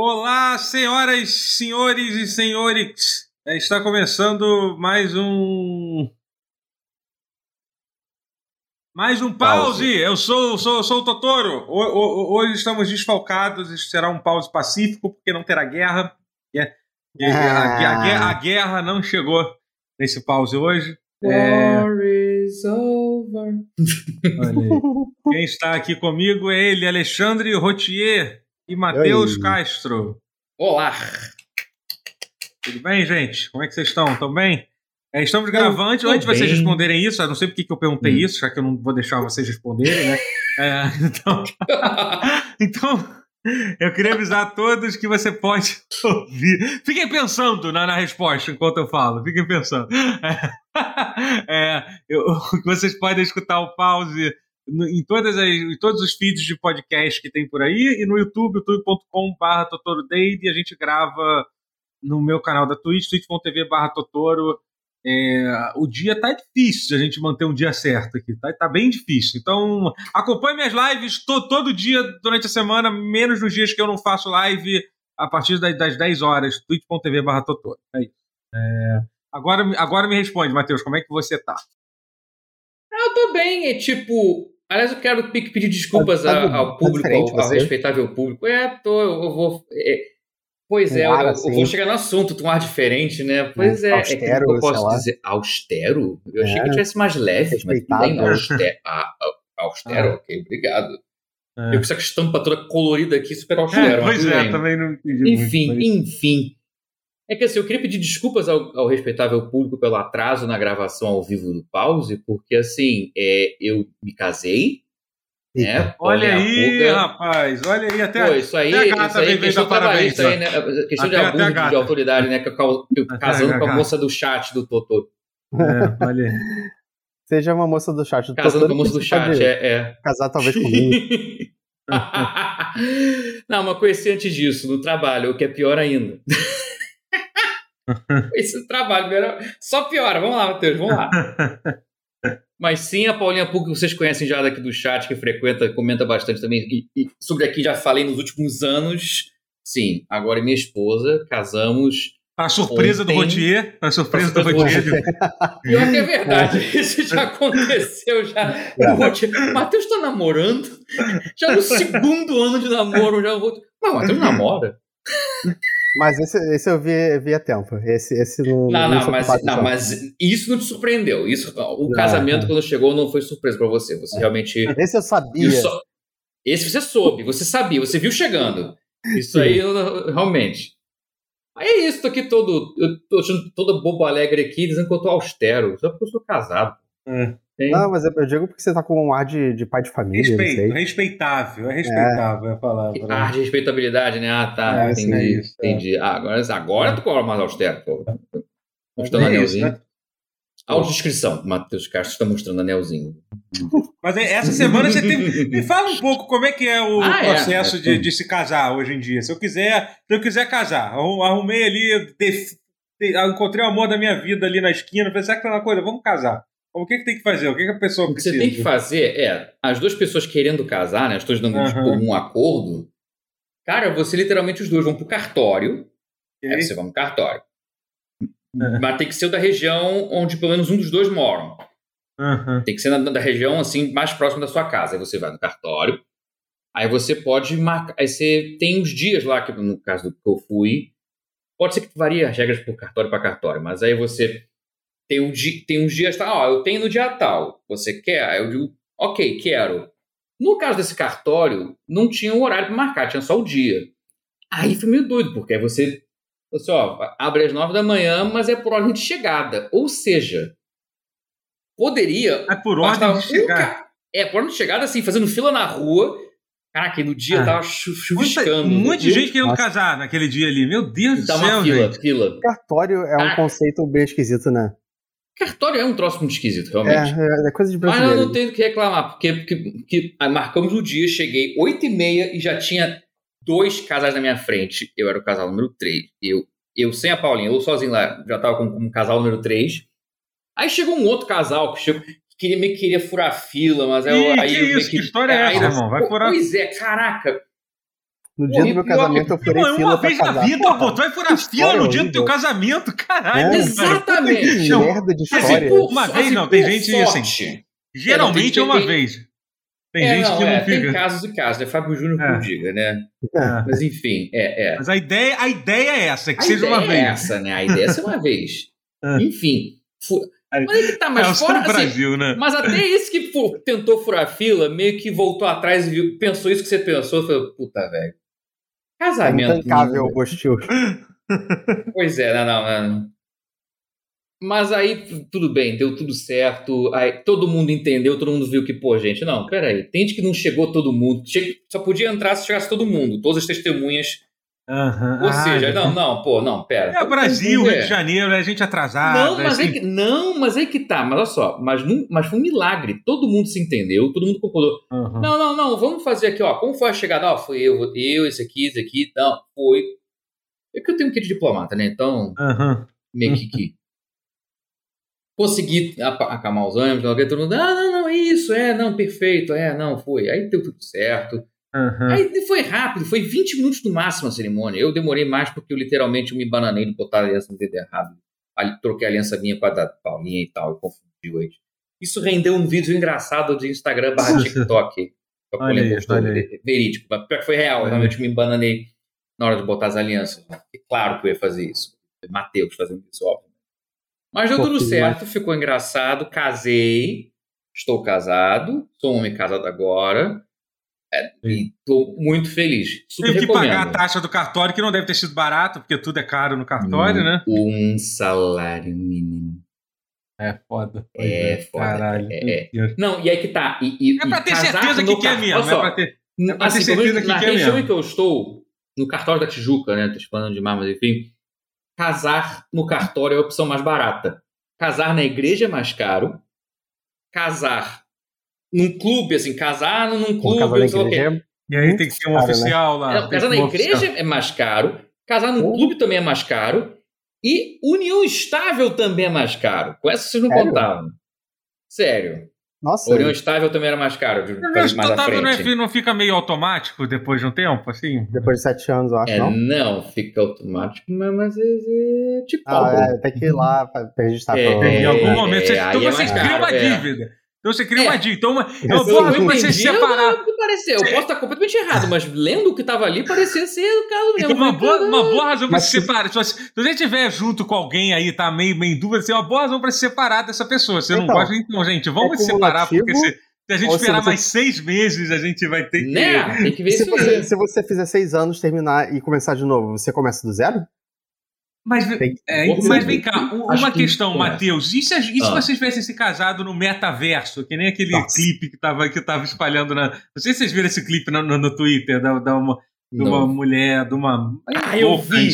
Olá, senhoras, senhores e senhores. É, Está começando mais um. Mais um pause. Pause. Eu sou, sou, sou o Totoro. Ho- ho- Hoje estamos desfalcados. Será um pause pacífico, porque não terá guerra. E a, e a- a- a guerra- a guerra não chegou nesse pause hoje. É, War is over. Quem está aqui comigo é ele, Alexandre Rotier e Matheus. Castro. Olá. Tudo bem, gente? Como é que vocês estão? Estão bem? É, estamos Eu gravando. Antes, de vocês bem. responderem isso, eu não sei porque que eu perguntei Hum. isso, já que eu não vou deixar vocês responderem, né? É, então, então, eu queria avisar a todos que você pode ouvir. Fiquem pensando na, na resposta enquanto eu falo. Fiquem pensando. É, eu- que vocês podem escutar o pause em, todas as, em todos os feeds de podcast que tem por aí e no YouTube, youtube.com.br. E a gente grava no meu canal da Twitch, twitch.tv Totoro. É, o dia tá difícil a gente manter um dia certo aqui, tá, tá bem difícil. Então, acompanhe minhas lives to- todo dia durante a semana, menos nos dias que eu não faço live a partir das, das 10 horas, twitch.tv Totoro. É isso. É, agora, agora me responde, Matheus, como é que você tá? Eu tô bem, é tipo. Aliás, eu quero pe- pedir desculpas Tá- tá ao público, ao, ao respeitável público. É, tô, eu, eu vou. é, pois é, Um eu, ar eu assim. vou chegar no assunto, com um ar diferente, né? Pois é, é, que austero, eu posso dizer. Austero? Eu achei É. que eu tivesse mais leve, mas. Respeitado. Austero, ah, austero Ah. ok, obrigado. É. Eu com essa estampa toda colorida aqui, super austero. mas pois é, também não entendi Enfim, muito. mas- enfim. É que assim, eu queria pedir desculpas ao, ao respeitável público pelo atraso na gravação ao vivo do pause, porque assim, é, eu me casei, Eita. né? Olha aí, Puga. rapaz, olha aí, até, Pô, isso aí, até a gata isso aí é questão parabéns, trabalhista aí, né? Questão de Até- até a abuso de, de autoridade, né? que eu Até casando a com a gata. moça do chat do Totô. É, olha aí. Seja uma moça do chat. Casando com a moça do chat, é. é. Casar talvez comigo. Não, mas conheci antes disso, no trabalho, o que é pior ainda. Esse trabalho era só piora. Vamos lá, Matheus, vamos lá. Mas sim, a Paulinha Puc, que vocês conhecem já daqui do chat, que frequenta, comenta bastante também. E, e sobre aqui já falei nos últimos anos. Sim, agora é minha esposa, casamos. Para surpresa do Ontem- Rotier, para surpresa do do Rotier. Pior que é verdade, isso já aconteceu já. É. O Matheus tá namorando, já no segundo ano de namoro, já vou. Mas o Matheus namora? Mas esse, esse eu vi, vi a tempo. Esse, esse não. Não, não, sou mas, não, não. mas isso não te surpreendeu. Isso, o Não, casamento, não. quando chegou, não foi surpresa pra você. Você realmente. Esse eu sabia. só- Esse você soube, você sabia, você viu chegando. Isso aí, eu- realmente. Aí é isso, tô aqui todo. Eu tô achando toda bobo alegre aqui, dizendo que eu tô austero, só porque eu sou casado. É. Tem- Não, mas eu digo porque você tá com um ar de, de pai de família, não Respeito, sei. respeitável, é respeitável a palavra. né? Ah, de respeitabilidade, né? Ah, tá, É, entendi. é isso, é. entendi. Ah, agora, agora tu cobra mais austero. Pô. Mostrando É isso, anelzinho. né? Autodescrição, Matheus Castro está mostrando anelzinho. Mas é, essa semana você teve. Me fala um pouco como é que é o Ah, é. processo de, de se casar hoje em dia. Se eu quiser, se eu quiser casar, arru- arrumei ali, def- encontrei o amor da minha vida ali na esquina, falei, sabe aquela coisa, vamos casar. O que, que tem que fazer? O que, que a pessoa O que precisa? você tem que fazer é, as duas pessoas querendo casar, né? As duas dando Aham. tipo, um acordo. Cara, você literalmente os dois vão pro cartório. Ok? Aí você vai no cartório. É. Mas tem que ser da região onde pelo menos um dos dois moram. Aham. Tem que ser na, da região assim mais próxima da sua casa. Aí você vai no cartório. Aí você pode marcar. Aí você tem uns dias lá, que no caso do que eu fui. Pode ser que varie as regras por cartório para cartório, mas aí você tem, um di, tem uns dias, tá? Ó, eu tenho no dia tal. Você quer? Aí eu digo, ok, quero. No caso desse cartório, não tinha um horário para marcar, tinha só o dia. Aí foi meio doido, porque aí você. Você, ó, abre às nove da manhã, mas é por ordem de chegada. Ou seja, poderia É por ordem de um chegar. ca- É, por ordem de chegada, assim, fazendo fila na rua. Caraca, e no dia Ah. tava chuviscando. um monte de gente querendo casar naquele dia ali. Meu Deus E do tá uma céu, fila, gente. fila. Cartório é um Ah. conceito bem esquisito, né? Cartório é um troço muito esquisito, É, realmente. é, é coisa de Mas eu brasileiro. não tenho o que reclamar, porque, porque, porque aí marcamos o dia, cheguei 8 e meia e já tinha dois casais na minha frente. Eu era o casal número 3. Eu, eu sem a Paulinha, eu sozinho lá, já tava com, com o casal número 3. Aí chegou um outro casal que chegou, que queria, meio que queria furar a fila, mas aí, eu- Ih, aí que eu isso? Que história é essa, irmão? Vai furar- Pois é, caraca. No dia Pô, do meu casamento eu furei Pô, fila uma vez na casar. vida, Porra, pô, tu vai furar fila no dia do teu casamento, caralho. É, cara. exatamente. Que merda de história. pô, uma vez não, tem gente, assim. Geralmente é É, uma tem- vez. Tem É, gente não, que não é, tem fica. casos e casos, né? Fábio Júnior É. que diga, né? É. Mas enfim, é, é. Mas a ideia, a ideia é essa, que A seja ideia uma é vez. essa, né? A ideia é ser uma vez. É. Enfim. fu- Mas é que tá, mas é fora. assim, Brasil, né? mas até esse que fu- tentou furar a fila, meio que voltou atrás e viu, pensou isso que você pensou, falou, puta, velho. É Casamento. intancável o postil. Pois é, não, não, não. Mas aí, tu- tudo bem, deu tudo certo. Aí todo mundo entendeu, todo mundo viu que, pô, gente, não, peraí, tente que não chegou todo mundo. Só podia entrar se chegasse todo mundo, todas as testemunhas. Aham. Ou Ah, seja, não, não, pô, não, pera. É o Brasil, É. Rio de Janeiro, é gente atrasada. Não, mas assim. é que, não, mas é que tá, mas olha só, mas, não, mas foi um milagre. Todo mundo se entendeu, todo mundo concordou. Aham. Não, não, não, vamos fazer aqui, ó. Como foi a chegada? Ó, foi eu, eu, esse aqui, esse aqui, não, foi. É que eu tenho que ir de diplomata, né? Então, Aham. meio que. que consegui acalmar os ânimos, todo mundo, ah, não, não, é isso, é, não, perfeito, é, não, foi. Aí deu tudo certo. Aham. Aí foi rápido, foi 20 minutos no máximo a cerimônia. Eu demorei mais porque eu literalmente me bananei de botar a aliança no dedo errado. Ali, troquei a aliança minha com a da Paulinha e tal, e confundiu aí. Isso rendeu um vídeo engraçado de Instagram barra TikTok. Olha aí, olha aí. ve- verídico. Mas pior que foi real, eu realmente me bananei na hora de botar as alianças. Claro que eu ia fazer isso. Matheus fazendo isso, óbvio. Mas deu Pô, tudo certo, ficou engraçado, casei, estou casado, sou um homem casado agora. É, e tô muito feliz. Super Teve que recomendo. pagar a taxa do cartório, que não deve ter sido barato, porque tudo é caro no cartório, Hum, né? Um salário mínimo. É foda. É foda, Caralho. é, é. Não, e aí que tá. E, e- É pra ter casar certeza que quer car- mesmo. É só, pra ter, é pra assim, ter pelo menos certeza que na quer região mesmo. em que eu estou, no cartório da Tijuca, né? Tô falando de mas enfim. Casar no cartório é a opção mais barata. Casar na igreja é mais caro. Casar num clube, assim, casar num Pô, clube, casar na não sei o quê. igreja E aí tem que ter um Cara, né? oficial lá. Não, tem casar na igreja oficial. é mais caro. Casar num Pô. clube também é mais caro. E união estável também é mais caro. Com essa vocês não Sério? contavam. Sério. Nossa, União estável também era mais caro. De, mais à total não, é- frente. não fica meio automático depois de um tempo, assim? depois de sete anos, eu acho, É, não? não, fica automático, mas, é, é tipo Ah, é, tem que ir lá pra pra registrar. É, provavelmente. Em algum É, momento. Você, aí então é você cria caro, uma é. dívida. Então você cria É. uma dívida. Então, uma, é uma boa pra você entendi, separar. não, não pareceu. Eu posso estar completamente errado, mas lendo o que estava ali, parecia ser o caso mesmo. Então, uma boa, uma boa razão pra Mas se se- separar. Se você, se estiver junto com alguém aí, tá meio, meio em dúvida, assim, é uma boa razão pra se separar dessa pessoa. Você não Então, gosta, então, gente, vamos é se separar, porque se, se a gente se esperar você- mais seis meses, a gente vai ter que. Né? Tem que ver Se isso você, aí. se você fizer seis anos, terminar e começar de novo, você começa do zero? Mas, é, mas vem cá, um- uma que questão, começa. Matheus. E se, e se Ah. vocês tivessem se casado no metaverso? Que nem aquele Nossa. clipe que tava, que tava espalhando na. Não sei se vocês viram esse clipe no, no, no Twitter da, da uma, de uma mulher, de uma. Ah, eu vi.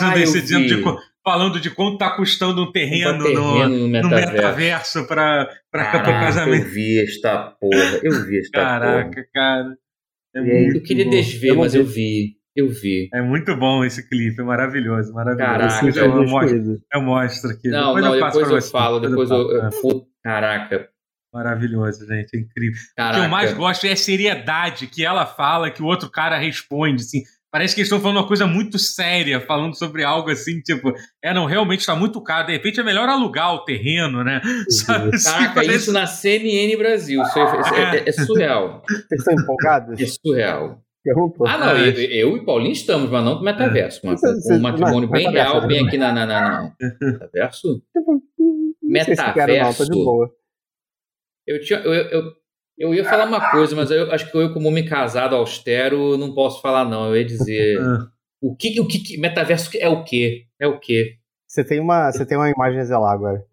Ah, de falando de quanto tá custando um terreno, Um terreno no, no metaverso. metaverso para para Caraca, eu casamento. vi esta porra. Eu vi esta porra. Caraca, cara. É E Eu queria bom. desver, Eu mas vi. eu vi. Eu vi. É muito bom esse clipe, é maravilhoso, maravilhoso. Caraca, eu, foi mostro, eu mostro aqui. Não, depois não, eu passo depois pra eu você, falo, depois eu. eu-. Pô, Caraca, Maravilhoso, gente, é incrível. O caraca. que eu mais gosto é a seriedade que ela fala, que o outro cara responde, assim. Parece que eles estão falando uma coisa muito séria, falando sobre algo assim, tipo, é, não, realmente está muito caro. De repente é melhor alugar o terreno, né? Sabe assim, Caraca, parece- isso na CNN Brasil. Isso é, isso é- é surreal. Vocês estão empolgados? É surreal. Perguntou. Ah, não, eu, eu e Paulinho estamos, mas não pro metaverso. Mas com, com um matrimônio Mas- bem real, bem aqui na, na, na, na- metaverso. Não sei se quero, não, tô de metaverso. boa. Eu, tinha, eu, eu, eu ia falar uma coisa, mas eu acho que eu, como homem casado austero, não posso falar, não. Eu ia dizer. Ah, O que, o que, metaverso é o quê? É o quê? Você tem uma, você tem uma imagem a zelar agora.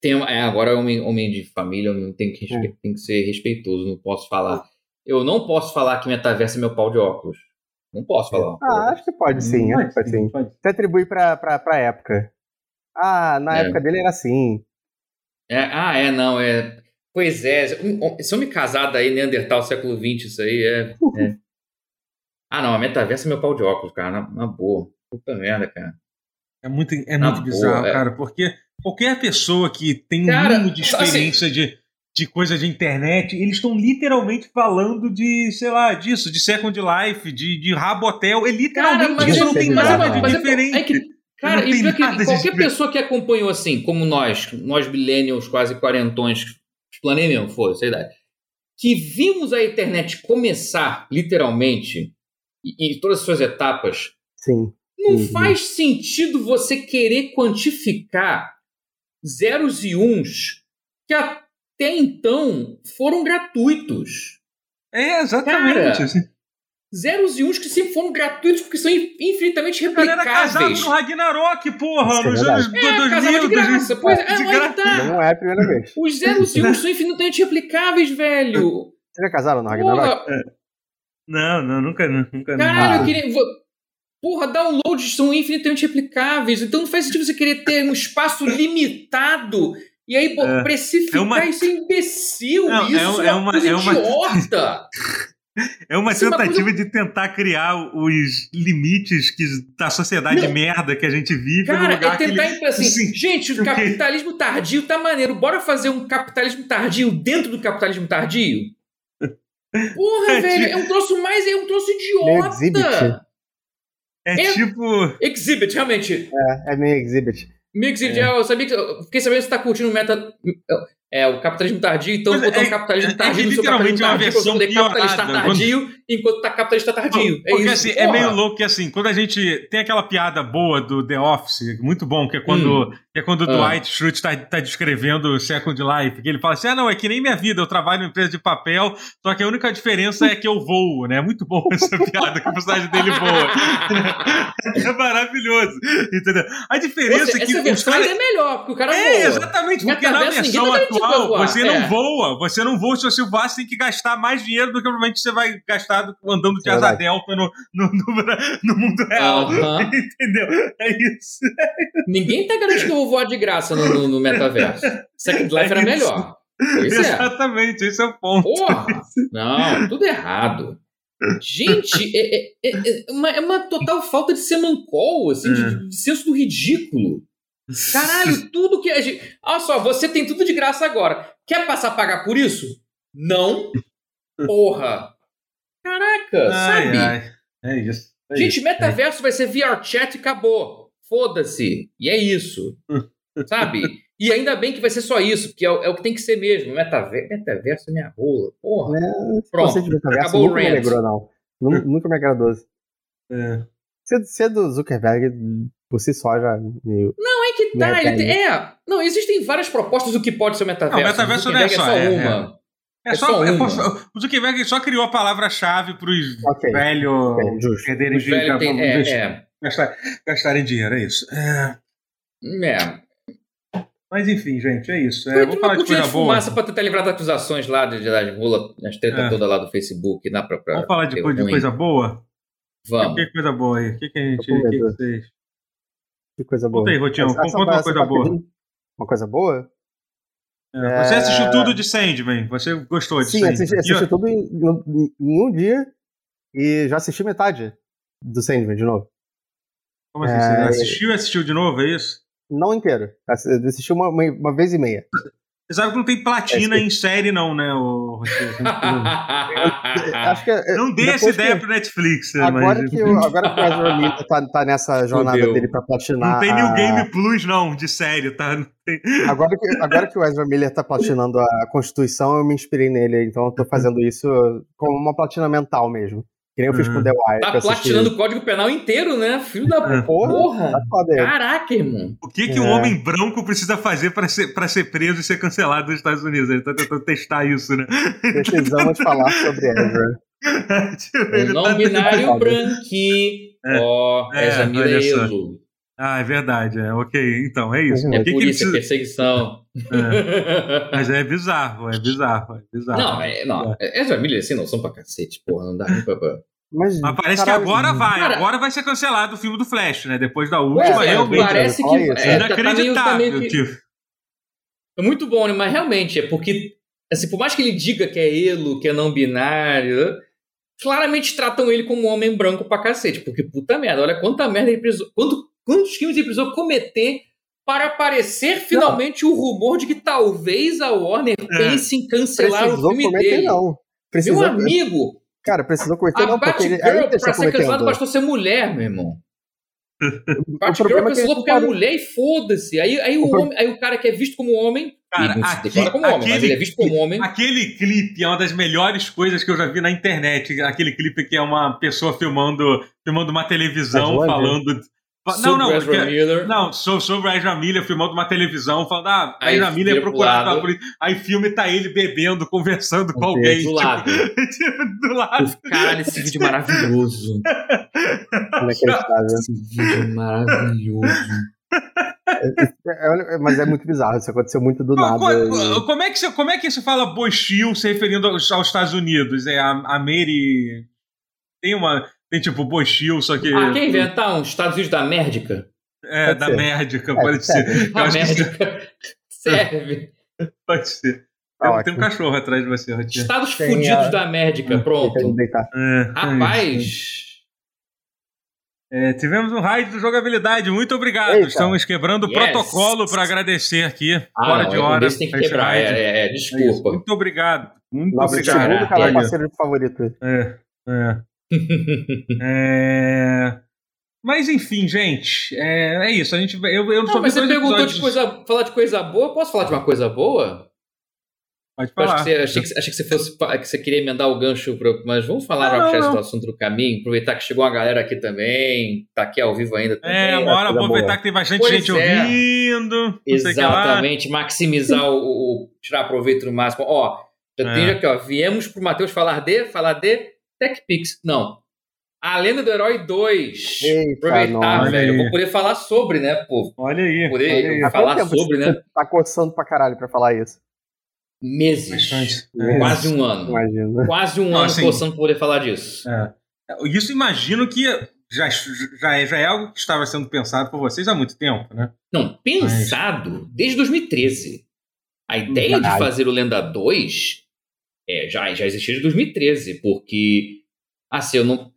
Tem, é, agora, homem, homem de família, tem que, respe- tem que ser respeitoso, não posso falar. Eu não posso falar que metaverso é meu pau de óculos. Não posso falar. Ah, acho que pode sim, acho que pode sim. pode. Você atribui pra, pra, pra época. Ah, na É. época dele era assim. É, ah, é, não, é. Pois é, se eu me casar daí, Neandertal, século XX, isso aí é. é. Ah, não, a metaverso é meu pau de óculos, cara, na, na boa. Puta merda, cara. É muito, é Na muito boa, bizarro, é. cara, porque qualquer pessoa que tem um Cara, mínimo de assim- experiência de, de coisa de internet, eles estão literalmente falando de, sei lá, disso, de Second Life, de, de Rabotel. É literalmente Cara, mas isso, não tem mas nada é- de mas é- diferente. é que- Cara, e que qualquer pessoa que acompanhou assim, como nós, nós millennials quase quarentões, explanei mesmo, foi essa idade, que vimos a internet começar, literalmente, e- em todas as suas etapas, Sim. não Uhum. faz sentido você querer quantificar zeros e uns que até então foram gratuitos. É, exatamente. Cara, assim. Zeros e uns que sempre foram gratuitos porque são infinitamente O cara era casado replicáveis. no Ragnarok, porra, Isso é nos anos É, 2000. casava de graça. Pois é, de tá. Não é a primeira vez. Os zeros e uns são infinitamente replicáveis, velho. Vocês já casaram no Ragnarok? Porra, Não, não, nunca, nunca. caralho, Ah. eu queria. Porra, downloads são infinitamente replicáveis. Então não faz sentido você querer ter um espaço limitado e aí pô, É. precificar É uma- isso é imbecil. Não, isso é um- é é uma, uma- coisa é uma- idiota. É uma Isso é uma tentativa de tentar criar os limites que, da sociedade Não. merda que a gente vive no Cara, lugar é ele... tentar impor assim, Sim. gente, o capitalismo tardio tá maneiro, bora fazer um capitalismo tardio dentro do capitalismo tardio? Porra, É velho, tipo- é um troço mais, é um troço Meio exhibit. idiota. É, é- tipo... Exhibit, realmente. É, é meio exhibit. Mix É. é. eu sabia que. eu Fiquei sabendo que você tá curtindo o meta. É, o capitalismo tardio, então Mas vou botar é- um capitalismo é- é tardio que no seu literalmente é uma tardio, você versão poder capitalista piorada, tardio, enquanto tá capitalista tardio. É Porque isso. assim, é porra. meio louco que assim, quando a gente tem aquela piada boa do The Office, muito bom, que é quando, que é quando o Ah. Dwight Schrute tá, tá descrevendo o Second Life, que ele fala assim, ah não, é que nem minha vida, eu trabalho numa empresa de papel, só que a única diferença é que eu voo, né? É muito bom essa piada, que o personagem dele voa. é maravilhoso, entendeu? A diferença Essa, é que essa os versão ainda é melhor, porque o cara É, voa. exatamente, porque na versão tá voar, você é. não voa, você não voa, se você voar, você tem que gastar mais dinheiro do que provavelmente você vai gastar andando de É asa verdade. delta no, no, no, no mundo real. Entendeu? É isso. Ninguém tá garantindo que eu vou voar de graça no, no, no metaverso. Second Life É era melhor. Pois é. Exatamente, esse é o ponto. Porra! Não, tudo errado. Gente, é, é- é- é uma, é uma total falta de semancol, assim, É. de, de senso do ridículo. Caralho, tudo que a gente. Olha só, você tem tudo de graça agora. Quer passar a pagar por isso? Não. Porra. Caraca, Ai, sabe? ai. É isso. é Gente, isso. metaverso vai ser VR chat e acabou. Foda-se. E é isso. sabe? E ainda bem que vai ser só isso, porque é, o- é o que tem que ser mesmo. Metaverso, metaverso é minha rola. Porra. Esse Pronto, acabou o nunca me rant. alegrou, não. Nu- Nunca me agradou. É. Ser, ser do Zuckerberg, por si só, já meio... Não é tá. Meta ele tem- é. Não, existem várias propostas do que pode ser o metaverso. Não, metaverso não é só, é, uma. É É só, só é uma. só- o Zuckerberg só criou a palavra-chave para os Ok. velhos perderem Os velhos têm- dinheiro, é, é. gastar- gastarem dinheiro, é isso. É, É. Mas enfim, gente, é isso. É, Foi vamos uma falar de coisa de boa. fumaça pra tentar livrar das acusações lá de, de, das rola, as tretas É. todas lá do Facebook. Na, pra, pra, Vamos falar de, coisa- de coisa boa? Vamos. Que coisa boa aí? O que, que a gente. O que, que vocês. Que coisa boa. Conta aí, Rotião. Conta uma coisa tá boa. Uma coisa boa? É, Você É. assistiu tudo de Sandman? Você gostou de Sim, Sandman? assisti, assisti tudo em, em- em um dia e já assisti metade do Sandman de novo. Como assim? É, Você assistiu e assistiu de novo, é isso? Não inteiro. Assi- Assisti uma, uma, uma vez e meia. Você sabe que não tem platina É, em série, não, né, o? Acho que é- Não dê essa que- ideia pro Netflix, né, Agora mas- que, o, agora que o Ezra Miller tá, tá nessa jornada Fudeu. dele pra platinar. Não tem a- New Game Plus, não, de série, tá? Tem- Agora que, agora que o Ezra Miller tá platinando a Constituição, eu me inspirei nele. Então eu tô fazendo isso como uma platina mental mesmo. Que nem eu fiz com Uhum. The Wire. que Tá platinando o código penal inteiro, né? Filho da É. Porra, porra. Tá. Caraca, irmão. O que, que É. um homem branco precisa fazer pra ser, pra ser preso e ser cancelado nos Estados Unidos? Ele tá tentando testar isso, né? Precisamos falar sobre Ezra. Tipo, não tá- binário branqui. É. Ó, É, olha só. elo. Ah, é verdade, é. Ok, então, é isso. Uhum. É que, que polícia, precisa... perseguição. É, Mas é bizarro, é bizarro, é bizarro. Não, é, não. Ezra Miller sem noção pra cacete, porra. Não dá nem pra... pra- Mas, Mas parece caralho, que agora vai, Cara- agora vai ser cancelado o filme do Flash, né? Depois da última, é, realmente. parece que... É, é, tá- tá meio- tá inacreditável, meio que- tipo. É muito bom, né? Mas realmente, é porque, assim, por mais que ele diga que é elo, que é não binário, claramente tratam ele como um homem branco pra cacete. Porque, puta merda, olha quanta merda ele precisou. Quanto, quantos crimes ele precisou cometer para aparecer finalmente o rumor de que talvez a Warner É. pense em cancelar o Precisou filme cometer, dele. não. Meu Precisou, amigo, cara, precisou cometer, a não, porque ele Batgirl, ainda pra ser cancelado, bastou ser mulher, meu irmão. O Batgirl problema é cancelou porque é mulher e foda-se. Aí, aí, o homem- aí o cara que é visto como homem, Cara, não aqui- como homem, aquele- ele é visto como homem. Aquele clipe é uma das melhores coisas que eu já vi na internet. Aquele clipe que é uma pessoa filmando, filmando uma televisão, falando. Não, Sobre não, Ezra que- Miller. não, so- sobre a Ezra Miller filmando uma televisão, falando, ah, a Aí Ezra Miller é procurado pela polícia. Aí filme tá ele bebendo, conversando com alguém. Do lado. tipo, do lado. Caralho, esse vídeo é maravilhoso. Inacreditável. Esse vídeo é maravilhoso. É, é- mas é muito bizarro, isso aconteceu muito do nada. co- Como é que você, como é que você fala Bochil se referindo aos, aos Estados Unidos? É a, a Mary. Tem uma. Tem tipo Bochil, só que. Ah, quer inventar uns Estados Unidos da Merdica? É, Pode da ser. Merdica, É, pode serve. ser. Eu A acho que Merdica serve. pode ser. Tá tem um cachorro atrás de você, Rotinha. Estados Tem fudidos a- da Merdica, Deixa pronto. É, é. Rapaz, É, tivemos um raid de jogabilidade. Muito obrigado. Eita. Estamos quebrando o Yes. protocolo para agradecer aqui. ah, fora não, de é, hora. tem que quebrar. É, é, é, É desculpa. Muito obrigado. Muito Nosso obrigado. segundo canal Caralho. parceiro favorito. É, é. É, Mas enfim, gente, é, é isso. A gente, eu, eu Não, só mas você perguntou de coisa, falar de coisa boa. Posso falar de uma coisa boa? Pode Eu acho falar. que você, achei, que, achei que você fosse que você queria emendar o gancho, pra, mas vamos falar Não, não, do assunto do caminho, aproveitar que chegou uma galera aqui também, tá aqui ao vivo ainda também. É, bora coisa aproveitar boa. que tem bastante Pois gente é. ouvindo. Exatamente, maximizar o, o- tirar proveito no máximo. Ó, já É. tem aqui, ó, viemos pro Matheus falar de, falar de TechPix. Não. A Lenda do Herói 2. Eita, Aproveitar, velho. Eu Aí. vou poder falar sobre, né, pô? Olha aí. Poder olha aí. Falar sobre, você né? Tá coçando pra caralho pra falar isso. Meses. Bastante. É. Quase um ano. Imagina. Quase um Não, ano assim- coçando pra poder falar disso. É. Isso imagino que já, já, é, já é algo que estava sendo pensado por vocês há muito tempo, né? Não, pensado desde 2013. A ideia de Caralho. fazer o Lenda 2 é, já, já existia desde 2013, porque. Assim, eu não.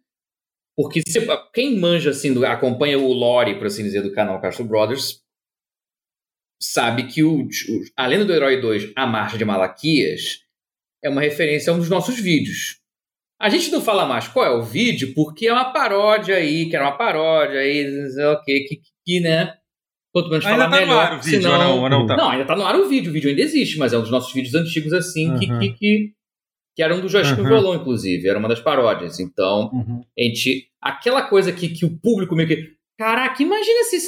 Porque se- quem manja, assim, do- acompanha o lore, por assim dizer, do canal Castro Brothers, sabe que o, o, a Lenda do Herói 2, A Marcha de Malaquias, é uma referência a um dos nossos vídeos. A gente não fala mais qual é o vídeo, porque é uma paródia aí, que era uma paródia aí, ok, que, que né? Quanto menos Ainda falar tá no melhor. ar o vídeo, senão... ou não, ou não tá? Não, ainda tá no ar o vídeo. O vídeo ainda existe, mas é um dos nossos vídeos antigos, assim, que, Uhum. que, que, que era um do Joaquim Uhum. Violão, inclusive. Era uma das paródias. Então, Uhum. a gente. Aquela coisa que, que o público meio que. Caraca, imagina se,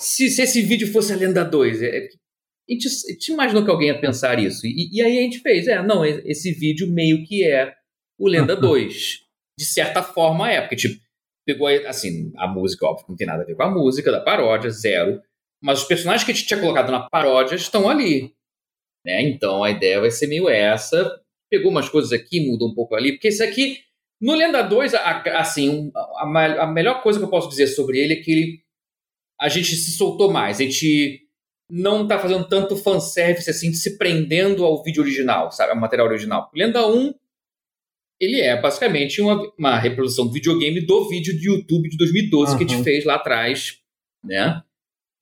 se, se esse vídeo fosse a Lenda 2. É, é, a gente, a gente imaginou que alguém ia pensar isso. E, e aí a gente fez. É, não, esse vídeo meio que é o Lenda Uhum. 2. De certa forma é, porque, tipo, pegou assim, a música, óbvio, não tem nada a ver com a música da paródia, zero. Mas os personagens que a gente tinha colocado na paródia estão ali. Né? Então a ideia vai ser meio essa. Pegou umas coisas aqui, mudou um pouco ali, porque esse aqui, no Lenda 2, a- a- assim, a, a melhor coisa que eu posso dizer sobre ele é que ele, a gente se soltou mais. A gente não tá fazendo tanto fanservice assim, se prendendo ao vídeo original, sabe? Ao material original. Lenda 1, ele é basicamente uma, uma reprodução do videogame do vídeo de YouTube de 2012 que a Uhum. gente fez lá atrás, né?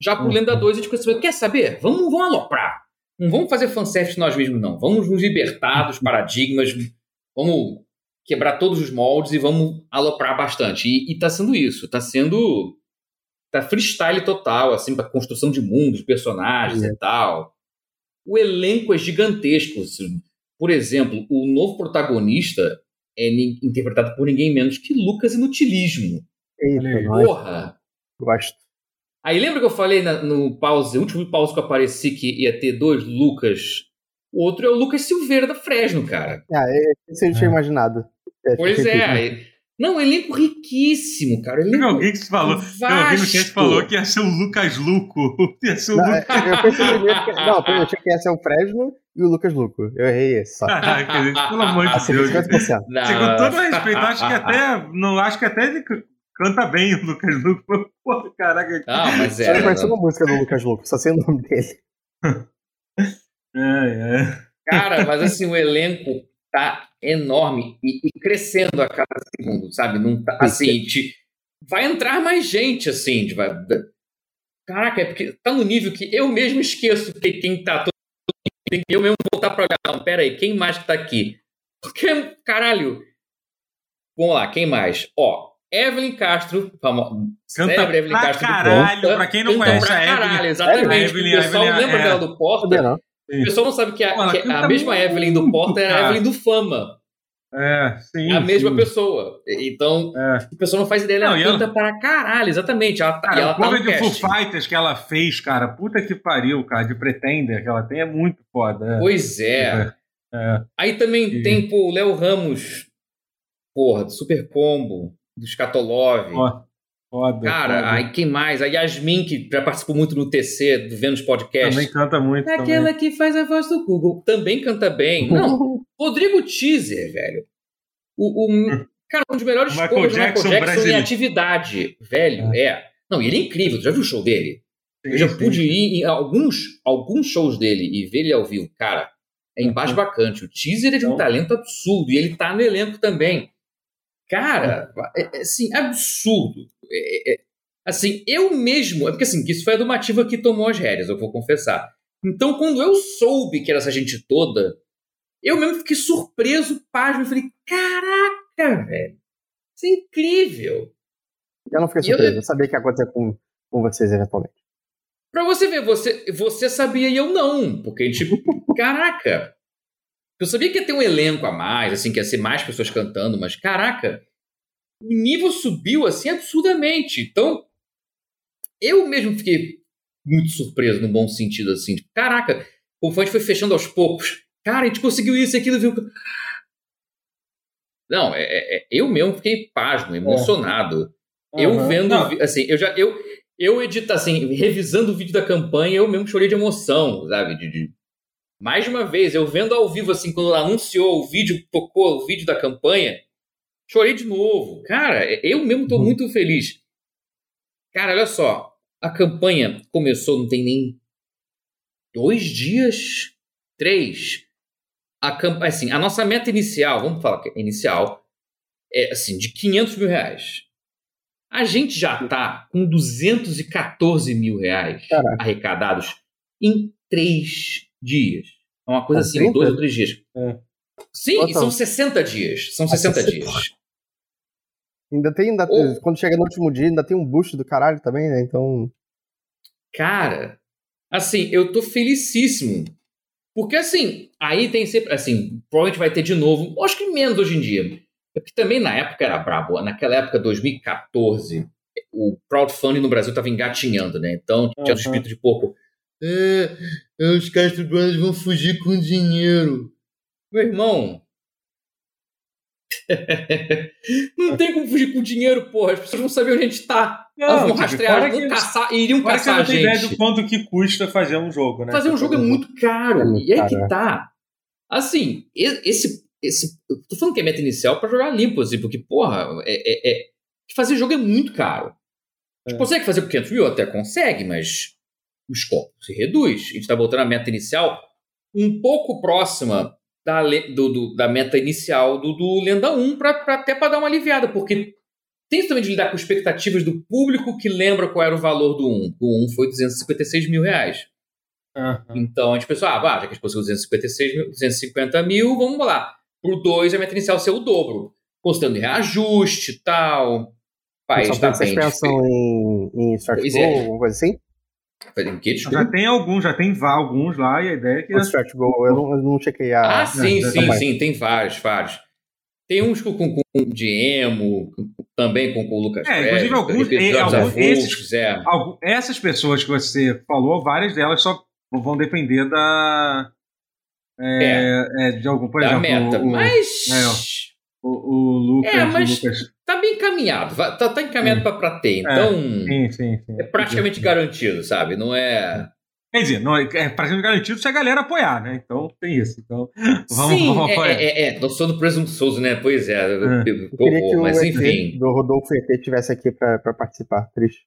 Já pro Uhum. Lenda 2 a gente pensou, quer saber? Vamos, vamos aloprar. Não vamos fazer fanservice nós mesmos, não. Vamos nos libertar dos paradigmas, vamos quebrar todos os moldes e vamos aloprar bastante. E, e tá sendo isso, tá sendo. Tá freestyle total, assim, pra construção de mundos, personagens É. e tal. O elenco é gigantesco. assim. Por exemplo, o novo protagonista é interpretado por ninguém menos que Lucas Inutilismo. Eita, Porra! gosto. Aí lembra que eu falei na- no pause, o último pause que eu apareci que ia ter dois Lucas? O outro é o Lucas Silveira da Fresno, cara. Ah, é- esse eu tinha É. imaginado. É, Pois é. aí- Não, elenco riquíssimo, cara. Teve Elenco alguém que falou. Teve alguém no chat que vasto. falou que ia ser o Lucas Luco. Ia ser o Não, Lucas. é, eu pensei primeiro que, não, eu achei que ia ser o Fresno e o Lucas Luco. Eu errei esse só. Caraca, gente, pelo amor de Assim, Deus. 50%. Não. Assim, com todo respeito, acho que até. Não, acho que até ele canta bem o Lucas Luco. Pô, caraca. Não, mas é. não conheço não. uma música do Lucas Luco, só sei o nome dele. É, é. Cara, mas assim, o elenco tá enorme e, e crescendo a cada segundo, sabe? Não tá, assim, te- vai entrar mais gente, assim. de- vai- Caraca, é porque tá no nível que eu mesmo esqueço que quem tá. Tem que eu mesmo voltar pra olhar. Não, pera aí, quem mais que tá aqui? Porque, caralho. Vamos lá, quem mais? Ó, Evelyn Castro, famo... Canta célebre Evelyn pra Castro caralho, do Porta. pra quem não Canta conhece pra a Evelyn. caralho, exatamente. Evelyn, o pessoal Evelyn, lembra é. dela do Porta. Não. O pessoal não sabe que a, Pô, que a canta mesma muito, Evelyn do Porta é a. Evelyn do Fama. É, sim. É a mesma sim. pessoa. Então, É. o pessoal não faz ideia. Ela Não, e ela- canta para caralho, exatamente. Ela, tá- Cara, ela o tá cover no de Foo. Fighters que ela fez, cara, puta que pariu, cara, de Pretender que ela tem é muito foda. Pois é. É. Aí também E- tem, pô, o Léo Ramos, porra, do Super Combo, do Skatolov. Foda, foda. Cara, foda. aí quem mais? A Yasmin, que já participou muito no TC, do Vênus Podcast. também canta muito. É aquela que faz a voz do Google. Também canta bem. Não, Rodrigo Teaser, velho. O, o- cara, um dos melhores Michael covers do Michael Jackson Jackson em brasileiro. atividade. Velho, é. Não, e ele é incrível. Tu já viu o show dele? Sim, Eu já sim. pude ir em alguns, alguns shows dele e ver ele ao vivo. Cara, é embasbacante. O teaser é de um Então- talento absurdo e ele tá no elenco também. Cara, é, é, assim, absurdo. É, é, assim, eu mesmo. É porque assim, isso foi a Domativa que tomou as rédeas, eu vou confessar. Então, quando eu soube que era essa gente toda, eu mesmo fiquei surpreso, pasmo, falei: caraca, velho, isso é incrível. Eu não fiquei E eu- surpreso. Eu sabia que ia acontecer com, com vocês eventualmente. Pra você ver, você, você sabia e eu não. Porque, tipo, caraca. Eu sabia que ia ter um elenco a mais, assim, que ia ser mais pessoas cantando, mas caraca, o nível subiu assim absurdamente. Então, eu mesmo fiquei muito surpreso no bom sentido, assim. Tipo, caraca, o fã foi fechando aos poucos. Cara, a gente conseguiu isso e aquilo, viu? Não, é, é- é- eu mesmo fiquei pasmo, emocionado. Eu Aham. vendo, Não, assim, eu já, eu, eu edito, assim, revisando o vídeo da campanha, eu mesmo chorei de emoção, sabe? De, de- Mais de uma vez, eu vendo ao vivo, assim, quando ela anunciou o vídeo, tocou o vídeo da campanha, chorei de novo. Cara, eu mesmo tô Uhum. muito feliz. Cara, olha só, a campanha começou, não tem nem dois dias, três. A campanha, assim, a nossa meta inicial, vamos falar que é inicial, é, assim, de 500 mil reais. A gente já tá com 214 mil reais Caraca. arrecadados em três dias. É uma coisa Com assim, 30? dois ou três dias. É. Sim, Quanto? e são 60 dias. São 60 60. dias. Ainda tem. Ainda. Quando chega no último dia, ainda tem um boost do caralho também, né? Então. Cara, assim, eu tô felicíssimo. Porque, assim, aí tem sempre, assim, provavelmente vai ter de novo, acho que menos hoje em dia. É porque também na época era brabo. Naquela época, 2014, o crowdfunding no Brasil tava engatinhando, né? Então, tinha Uhum. um espírito de pouco. É, os Castro Brothers vão fugir com dinheiro. Meu irmão. não tem como fugir com dinheiro, porra. As pessoas vão saber onde a gente tá. Elas vão tipo, rastrear, vão que- caçar, iriam caçar a não tem ideia gente. do quanto que custa fazer um jogo, né? Fazer um jogo é muito caro. É muito e aí caro, que é. tá. Assim, esse. esse eu tô falando que é meta inicial pra jogar limpo, assim, porque, porra, é, é- é- fazer jogo é muito caro. A gente É. consegue fazer por 500 mil? Até consegue, mas o escopo se reduz. A gente tá voltando a meta inicial um pouco próxima da, do- do- da meta inicial do, do Lenda 1, pra, pra- até para dar uma aliviada, porque tem isso também de lidar com expectativas do público que lembra qual era o valor do 1. O 1 foi 256 mil reais. Aham. Então a gente pensou, ah, vá, já que a gente conseguiu 256 mil, 250 mil, vamos lá. Pro 2, a meta inicial ser o dobro. Em reajuste e tal. Só tá vocês bem. pensam em, em Stretch Pois é. alguma coisa assim? Em quê? Desculpa. Já tem alguns, já tem alguns lá e a ideia é que. O Stretch Goal, eu não, eu não chequei a. Ah, sim, é, sim, sim, tem vários, vários. Tem uns com, com, com de emo, com- também com, com o Lucas É, inclusive Pérez, alguns- episódios é, alguns- avulsos, é. Essas pessoas que você falou, várias delas só vão depender da. é, é, de algum, por da exemplo, meta. o, mas é, o, o Lucas. É, mas- o Lucas tá bem encaminhado. Tá, tá encaminhado Hum. pra, ter. Então, sim, sim, sim. é praticamente garantido, sabe? Não é. Quer dizer, não, é é praticamente garantido se a galera apoiar, né? Então tem isso. Então, vamos, Sim, vamos é, apoiar. é, é, é. Não sou do presunçoso, né? Pois é. É. Eu queria que Horror, o mas enfim. do Rodolfo ET estivesse aqui pra, pra participar. Triste.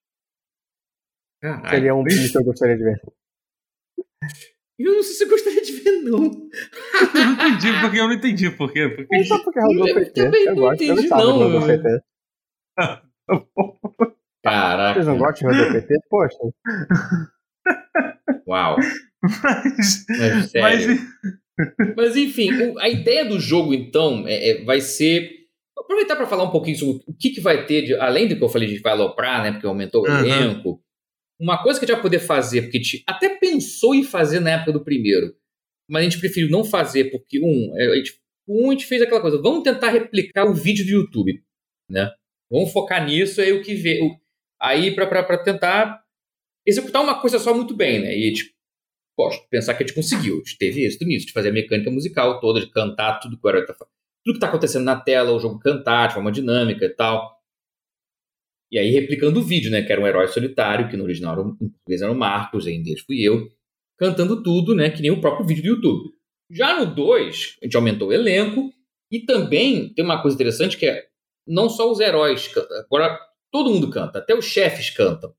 Caralho. Seria um filme que eu gostaria de ver. Eu não sei se eu gostaria de ver, não. Eu não entendi, porque eu não entendi por quê. Porque... Não só porque é Eu ET. também Eu não gosto. Eu entendi, não. Rodolfo ET. Caraca. Vocês não gostam de PT? Poxa. Uau. Mas, Mas, sério. mas, Mas enfim, o- a ideia do jogo, então, é- é- vai ser. vou Aproveitar para falar um pouquinho sobre o que, que vai ter, de- além do que eu falei de vai aloprar, né? Porque aumentou o Aham. elenco. Uma coisa que a gente vai poder fazer, porque a gente até pensou em fazer na época do primeiro, mas a gente preferiu não fazer, porque, um, é, a gente, um, a gente fez aquela coisa, vamos tentar replicar o vídeo do YouTube, né? Vamos focar nisso, aí o que vê. aí para tentar executar uma coisa só muito bem, né? E a gente gosto pensar que a gente conseguiu. A gente teve êxito nisso, de fazer a mecânica musical toda, de cantar tudo que o herói tá Tudo que tá acontecendo na tela, o jogo cantar de forma dinâmica e tal. E aí replicando o vídeo, né? Que era um herói solitário, que no original era, em português era o Marcos, em inglês fui eu, cantando tudo, né? Que nem o próprio vídeo do YouTube. Já no 2, a gente aumentou o elenco e também tem uma coisa interessante que é não só os heróis, can- agora todo mundo canta, até os chefes cantam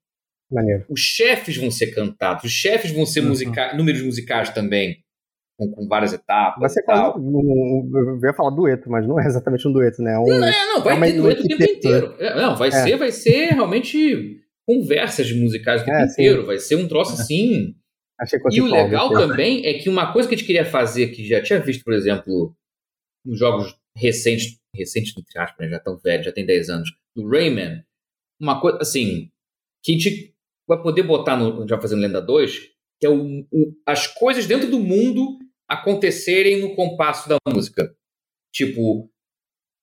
Maneiro. os chefes vão ser cantados, os chefes vão ser Uhum. musica números musicais também, com, com várias etapas. Vai ser quase. um- um- Eu ia falar dueto, mas não é exatamente um dueto, né? É um, Não, não, não, vai é ter dueto o tempo inteiro. É, Não, vai É. ser, vai ser realmente conversas musicais o tempo É, sim. inteiro. Vai ser um troço assim. Achei E o legal também é que uma coisa que a gente queria fazer, que já tinha visto, por exemplo, nos jogos recentes, recentes, entre aspas, né, já tão velhos, já tem 10 anos, do Rayman, uma coisa assim, que a gente vai poder botar no, já fazendo Lenda 2, que é o, o- as coisas dentro do mundo acontecerem no compasso da música. Tipo,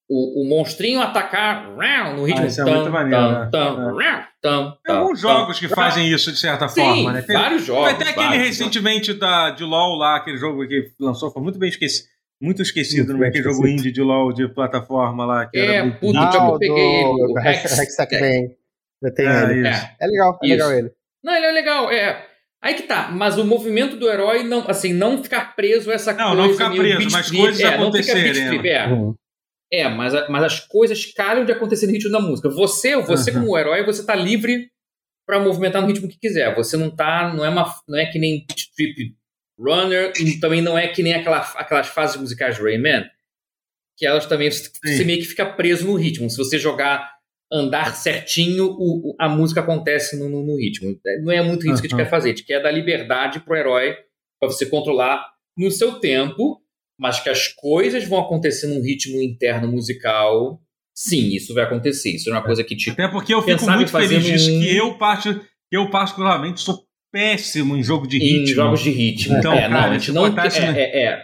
o, o monstrinho atacar no ritmo. Ah, isso é tam, muito maneiro, tam, né? tam, É. rau, tam, Tem tam, alguns tam, jogos que tam. fazem isso de certa Sim, forma, né? Tem, vários jogos. Até aquele vários. recentemente da, de LoL lá, aquele jogo que lançou, foi muito bem esquecido. Muito esquecido, Muito não é bem aquele jogo indie de LoL de plataforma lá. Que É, era muito... puta, Ah, já o peguei ele, o do Hex- Hextech Bang. Eu tenho É, ele. isso. É. É legal, é Isso. legal ele. Não, ele é legal, é. Aí que tá, mas o movimento do herói não, assim, não ficar preso a essa Não, coisa. não ficar meio preso, beat mas trip. coisas é, não acontecerem, trip, é. Uhum. É, mas, mas as coisas calham de acontecer no ritmo da música. Você, você Uhum. como herói, você tá livre pra movimentar no ritmo que quiser. Você não tá, não é uma, não é que nem beat trip runner e também não é que nem aquela, aquelas fases musicais de Rayman, que elas também você meio que fica preso no ritmo. Se você jogar andar certinho, o, a música acontece no, no- no ritmo. Não é muito isso que a gente quer fazer. A gente quer dar liberdade pro herói para você controlar no seu tempo, mas que as coisas vão acontecer num ritmo interno musical. Sim, isso vai acontecer. Isso é uma coisa que te. Até porque eu fico Pensava em muito fazer feliz disso, um- que eu, que eu particularmente sou péssimo em jogo de Em ritmo. jogos de ritmo. Então, é, não, cara, a gente não. É, no- é, é.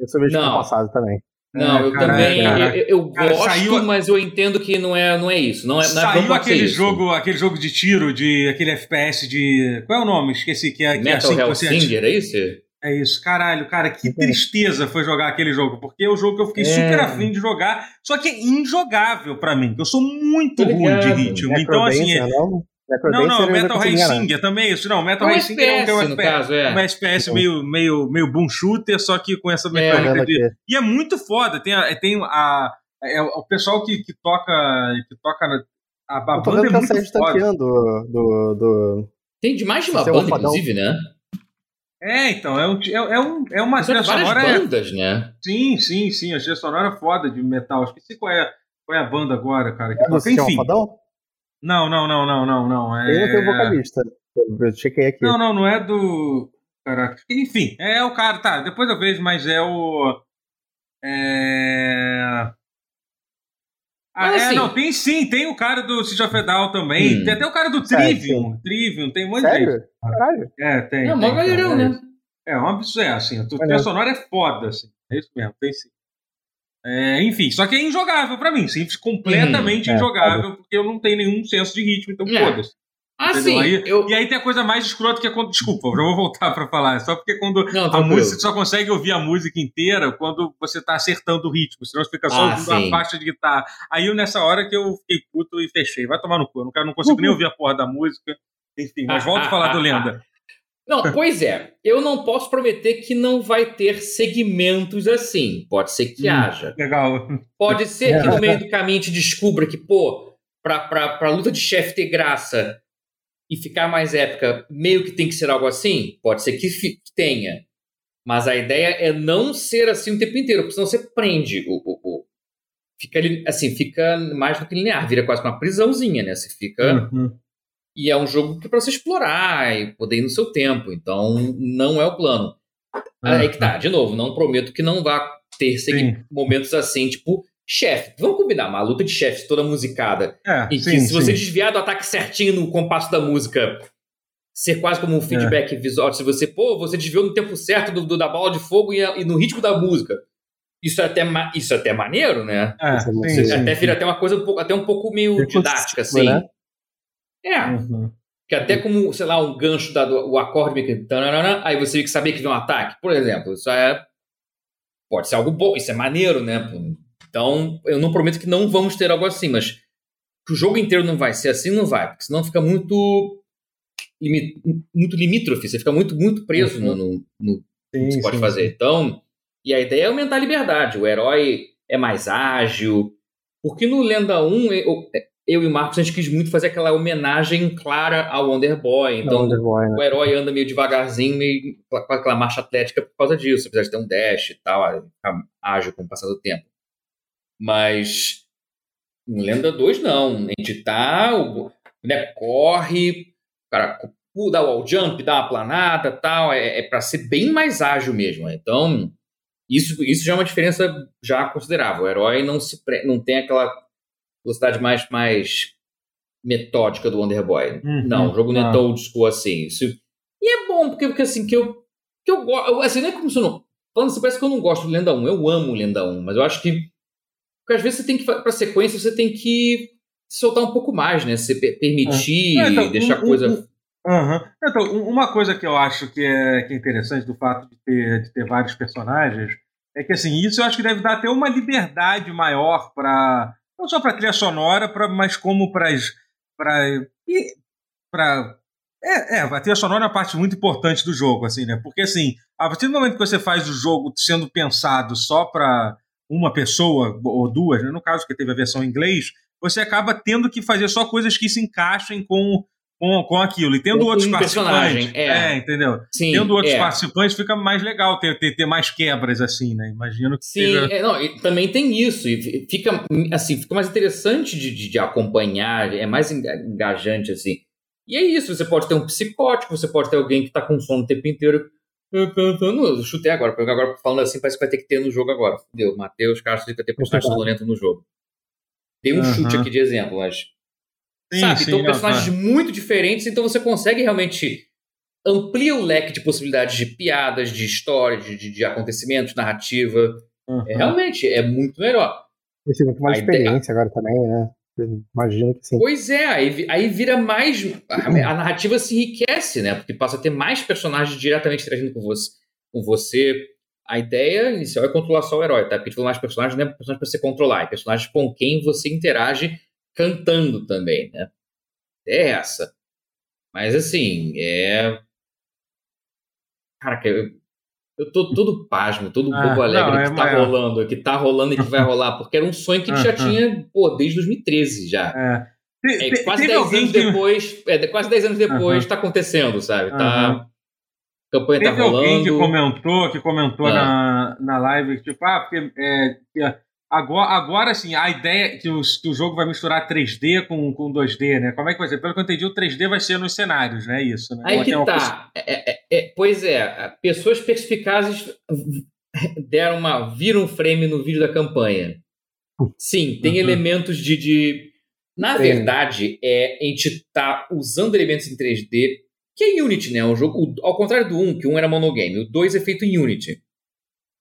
Eu sou Não. passado também. Não, É, eu caraca, também. caraca. Eu, eu Cara, gosto, saiu- mas eu entendo que não é, não é isso. Não é, não é- Saiu ser aquele isso. jogo, aquele jogo de tiro, de aquele FPS de. Qual é o nome? Esqueci, que é, que é Metal assim que você atira. Hellsinger, é isso? É isso, caralho, cara, que tristeza foi jogar aquele jogo, porque é o jogo que eu fiquei É. super afim de jogar, só que é injogável pra mim, que eu sou muito ruim de ritmo. Então, assim, é- não? não, ainda Metal enganar. Singer também é isso. Não, Metal É um Singer é um, que é um FPS, caso, é. um FPS Uhum. meio, meio, meio boom shooter, só que com essa Tô mecânica vendo de. aqui. E é muito foda. Tem, a, tem a, é o pessoal que, que toca. Que toca na- a, banda é é muito foda. Tanquian do, do, do... Tem de mais de uma é um banda, inclusive, né? É, então, é, um, é, é, um, é uma trilha sonora. é- bandas, né? Sim, sim, sim. A trilha sonora é foda de metal. Esqueci qual é, qual é a banda agora, cara. Que É toca. Enfim. Não, não, não, não, não, não. É... Ele tem o vocalista. Eu, chequei aqui. Não, não, não é do. Caraca. Enfim, é o cara, tá. Depois eu vejo, mas é o. É. Ah, Mas é, assim- não, tem sim, tem o cara do Siege of a Down também. Hum. Tem até o cara do Sério, Trivium. Trivium, tem um monte de gente. Caralho. É, tem. É, tem, mó galerão, né? É, um absurdo, é assim, trilha Maneiro. sonora é foda, assim. É isso mesmo, tem sim. É, enfim, só que é injogável pra mim, simples, completamente Hum, é, injogável, porque eu não tenho nenhum senso de ritmo, então É. foda-se. Ah, Entendeu? sim. Aí- eu... E aí tem a coisa mais escrota que é quando. Desculpa, eu já vou voltar pra falar. Só porque quando Não, a música, você só consegue ouvir a música inteira quando você tá acertando o ritmo, senão você fica só Ah, ouvindo sim. a faixa de guitarra. Aí eu, nessa hora que eu fiquei puto e fechei. Vai tomar no cu, eu não, quero, não consigo nem ouvir a porra da música. Enfim, mas volto a falar do Lenda. Não, pois é. Eu não posso prometer que não vai ter segmentos assim. Pode ser que Hum. haja. Legal. Pode ser que no meio do caminho a gente descubra que, pô, pra, pra, pra luta de chefe ter graça e ficar mais épica, meio que tem que ser algo assim? Pode ser que tenha. Mas a ideia é não ser assim o tempo inteiro, porque senão você prende o. o- o- fica assim, fica mais do que linear, vira quase uma prisãozinha, né? Você fica. Uhum. E é um jogo que é para você explorar e poder ir no seu tempo. Então, não é o plano. Uhum. Aí que tá, de novo, não prometo que não vá ter momentos assim, tipo, chefe. Vamos combinar, uma luta de chefes toda musicada. É, e sim, que se você desviar do ataque certinho no compasso da música, ser quase como um feedback é. visual. Se você, pô, você desviou no tempo certo do, do da bola de fogo e, e, no ritmo da música. Isso é até, isso é até maneiro, né? É, sim, sim, até vira até uma coisa um pouco, até um pouco meio didática, assim. Né? É. Uhum. Que até como, sei lá, um gancho dado o acorde meio que. Aí você tem que saber que vem um ataque. Por exemplo, isso é. Pode ser algo bom, isso é maneiro, né? Então, eu não prometo que não vamos ter algo assim, mas que o jogo inteiro não vai ser assim, não vai, porque senão fica muito muito limítrofe, você fica muito, muito preso uhum. no, no, no sim, que você pode sim, fazer. Então, e a ideia é aumentar a liberdade. O herói é mais ágil. Porque no Lenda 1, eu, e o Marcos, a gente quis muito fazer aquela homenagem clara ao Wonder Boy. Então, né? o herói anda meio devagarzinho, meio com aquela marcha atlética por causa disso. Apesar de ter um dash e tal, ágil com o passar do tempo. Mas no Lenda 2, não. A gente tá. O boneco corre, o cara dá o wall jump, dá uma planada tal. É, é para ser bem mais ágil mesmo. Então, isso, isso já é uma diferença já considerável. O herói não, se, não tem aquela velocidade mais, mais metódica do Wonder Boy. Uhum, não, o jogo não é tão old school assim. Isso, e é bom, porque, porque assim, que eu, que eu gosto. Assim, não é como se eu não. Falando assim, parece que eu não gosto do Lenda 1. Eu amo o Lenda 1, mas eu acho que. Porque às vezes você tem que. Pra sequência, você tem que soltar um pouco mais, né? Você permitir, é. então, deixar a um, coisa. Um, Uhum. Então, uma coisa que eu acho que é, que é interessante do fato de ter, de ter vários personagens é que assim isso eu acho que deve dar até uma liberdade maior para não só para trilha sonora, pra, mas como para para é, é, a trilha sonora é uma parte muito importante do jogo, assim, né? Porque assim, a partir do momento que você faz o jogo sendo pensado só para uma pessoa ou duas, né? no caso que teve a versão em inglês, você acaba tendo que fazer só coisas que se encaixem com com, com aquilo. E tendo um outros participantes. É. é. entendeu? Sim, tendo outros é. participantes fica mais legal ter, ter, ter, mais quebras, assim, né? Imagino que Sim, seja... é, não, também tem isso. E fica, assim, fica mais interessante de, de, de, acompanhar, é mais engajante, assim. E é isso, você pode ter um psicótico, você pode ter alguém que está com sono o tempo inteiro. Eu chutei agora, porque agora falando assim parece que vai ter que ter no jogo agora. Fudeu, Matheus Castro vai ter personagem sonolento no jogo. Dei um uhum. chute aqui de exemplo, mas Sim, sabe? Sim, então, personagens não, muito diferentes, então você consegue realmente amplia o leque de possibilidades de piadas, de histórias, de, de, acontecimentos, narrativa. Uhum. É, realmente, é muito melhor. Tem muito mais experiência agora também, né? Imagino que sim. Pois é, aí, aí vira mais. A, a, narrativa se enriquece, né? Porque passa a ter mais personagens diretamente interagindo com você. Com você. A ideia inicial é controlar só o herói, tá? Porque tipo, mais personagens não é personagens para você controlar, é personagens com quem você interage cantando também, né? É essa. Mas assim, é. Cara, eu, eu tô todo pasmo, todo ah, bobo alegre não, é que tá maior. rolando, que tá rolando e que vai rolar, porque era um sonho que a gente já tinha, pô, desde 2013 já. É. É, quase 10 anos que... depois, é, quase 10 anos depois, tá acontecendo, sabe? Tá. A campanha tá Teve tá rolando. alguém que comentou, que comentou ah. na, na live, tipo, ah, porque é, Agora, agora sim, a ideia é que o, que o jogo vai misturar 3D com, com 2D, né? Como é que vai ser? Pelo que eu entendi, o 3D vai ser nos cenários, né? Isso, né? Aí que tá. Coisa... É, é, é, pois é, pessoas perspicazes deram uma. viram frame no vídeo da campanha. Sim, tem uhum. elementos de, de. Na Sim. verdade, é, a gente tá usando elementos em 3D, que é Unity, né? Um jogo, ao contrário do 1, que um era monogame, o 2 é feito em Unity.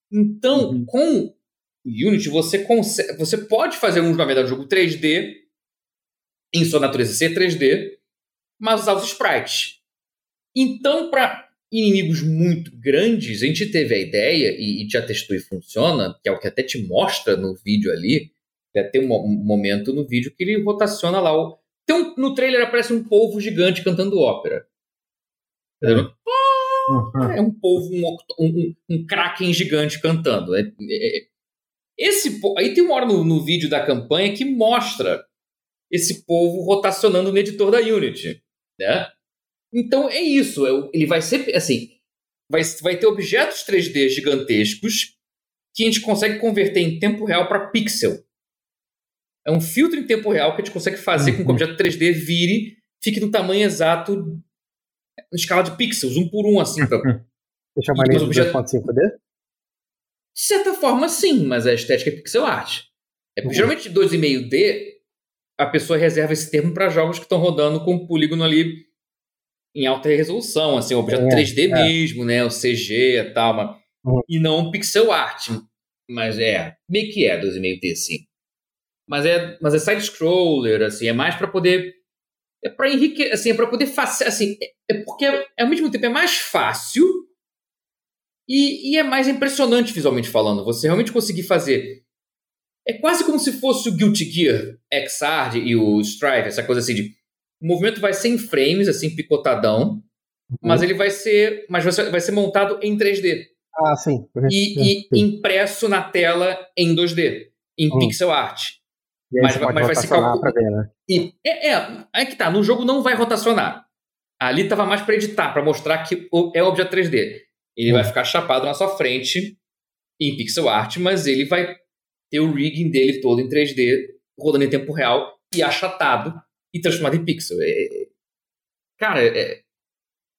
Então, uhum. com Unity, você, consegue, você pode fazer um, na verdade, um jogo 3D, em sua natureza ser 3D, mas usar os sprites. Então, para inimigos muito grandes, a gente teve a ideia, e, e, já testou e funciona, que é o que até te mostra no vídeo ali, já tem um, momento no vídeo que ele rotaciona lá. O, tem um, no trailer aparece um polvo gigante cantando ópera. Uhum. É um polvo, um, um, um kraken gigante cantando. É, é, esse, aí tem uma hora no, no vídeo da campanha que mostra esse povo rotacionando no editor da Unity, né? Então é isso, é ele vai ser assim, vai, vai ter objetos 3D gigantescos que a gente consegue converter em tempo real para pixel. É um filtro em tempo real que a gente consegue fazer com que o Uhum. objeto 3D vire, fique no tamanho exato, na escala de pixels, um por um, assim. Pra... Você chamaria Mas de o objeto- 2.5D? Certa forma, sim, mas a estética é pixel art. É, Uhum. Geralmente, 2,5D, a pessoa reserva esse termo para jogos que estão rodando com polígono ali em alta resolução, assim, objeto É, 3D é. mesmo, né? O CG e tal, mas- Uhum. e não pixel art. Mas é, meio que é 2,5D, sim. Mas é, mas é side-scroller, assim, é mais para poder. É para enriquecer, assim, é para poder fazer. Assim, é, é porque ao mesmo tempo é mais fácil e, e é mais impressionante visualmente falando. Você realmente conseguir fazer. É quase como se fosse o Guilty Gear Xrd e o Strive, essa coisa assim de. O movimento vai ser em frames, assim, picotadão, mas ele vai ser. Mas vai ser, vai ser montado em 3D Ah, sim. e, e impresso na tela em 2D, em Hum. pixel art. Aí mas mas vai se calcular- ver, né? E é, é, aí que tá, no jogo não vai rotacionar. Ali tava mais para editar, para mostrar que é objeto 3D. Ele Hum. vai ficar chapado na sua frente em pixel art, mas ele vai ter o rigging dele todo em 3D, rodando em tempo real e achatado e transformado em pixel. É- é- cara, é-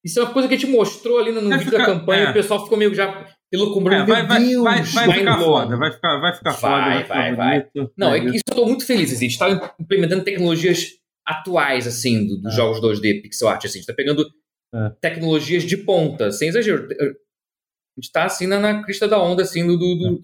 isso é uma coisa que a gente mostrou ali no, no Vai vídeo da ficar- campanha, é. o pessoal ficou meio já elucubrando. É, vai, vai, Deus, vai, vai mind ficar foda, vai ficar, vai ficar foda, Vai, vai ficar vai, vai. bonito. Não, é Vai que isso eu tô muito feliz, assim, a gente tá implementando tecnologias atuais, assim, do- dos É. jogos 2D, pixel art, assim, a gente tá pegando É. tecnologias de ponta, sem exagero. A gente tá, assim, na, na crista da onda, assim, do, do, do-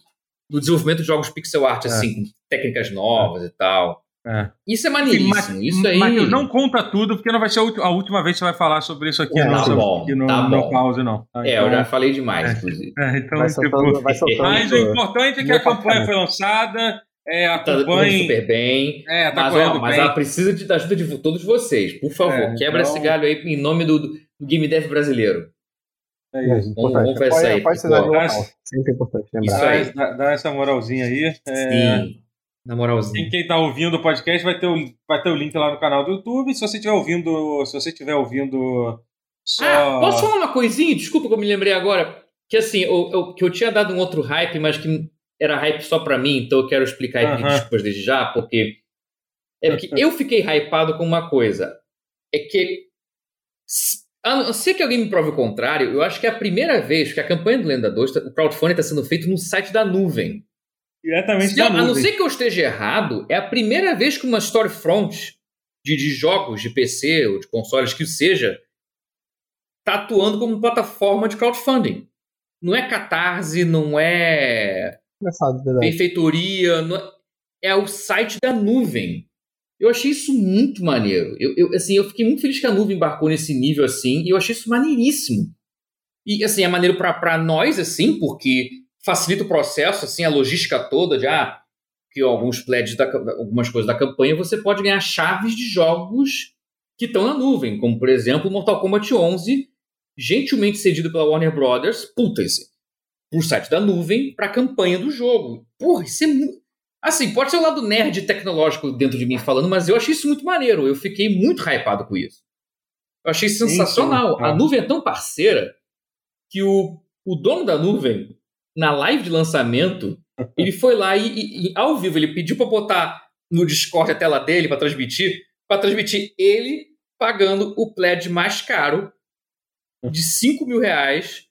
do desenvolvimento de jogos pixel art, É. assim, com técnicas novas e tal. É. Isso é Sim, maneiríssimo, mas, isso aí... Matheus, não compra tudo, porque não vai ser a última vez que você vai falar sobre isso aqui É, no, tá bom, aqui no, tá no bom. pause, não. Tá? É, Então- eu já falei demais, É. inclusive. É, então, Vai tipo, soltando, vai soltando. mas o importante é que a campanha foi lançada, é, Tá acompanhe. super bem. É, tá mas, correndo ó, mas bem. ela precisa de- da ajuda de todos vocês. Por favor, É, quebra então- esse galho aí em nome do, do Game Dev brasileiro. É É, isso. Vamos- importante. vamos ver isso aí, apoia a cidade pô. local. Sempre é importante lembrar. Isso Dá, aí. dá- dá essa moralzinha aí. É, Sim. Na moralzinha. Quem, quem tá ouvindo o podcast vai ter, o, vai ter o link lá no canal do YouTube. Se você estiver ouvindo, se você estiver ouvindo só. Ah, posso falar uma coisinha? Desculpa que eu me lembrei agora. Que assim, eu, eu- que eu tinha dado um outro hype, mas que era hype só pra mim, então eu quero explicar e pedir Aham. desculpas desde já, porque. É porque eu fiquei hypado com uma coisa. É que. A não ser que alguém me prove o contrário, eu acho que é a primeira vez que a campanha do Lenda 2, tá- o crowdfunding está sendo feito no site da nuvem. Diretamente Se da eu- a não nuvem. ser que eu esteja errado, é a primeira vez que uma storefront de, de jogos de PC ou de consoles que seja está atuando como plataforma de crowdfunding. Não é catarse, não é Engraçado, verdade. benfeitoria, não é, é o site da nuvem. Eu achei isso muito maneiro. Eu, eu, assim, eu fiquei muito feliz que a nuvem embarcou nesse nível assim, e eu achei isso maneiríssimo. E assim, é maneiro para nós, assim, porque facilita o processo, assim, a logística toda de ah, que alguns pledges, da, algumas coisas da campanha, você pode ganhar chaves de jogos que estão na nuvem, como por exemplo Mortal Kombat 11, gentilmente cedido pela Warner Brothers, puta, esse, pro site da nuvem para a campanha do jogo. Porra, isso é muito. Assim, pode ser o lado nerd tecnológico dentro de mim falando, mas eu achei isso muito maneiro. Eu fiquei muito hypado com isso. Eu achei Sim, sensacional. sim, é. A nuvem é tão parceira que o, o dono da nuvem, na live de lançamento, ele foi lá e, e- e, ao vivo, ele pediu para botar no Discord a tela dele para transmitir, para transmitir ele pagando o pledge mais caro de 5 mil reais.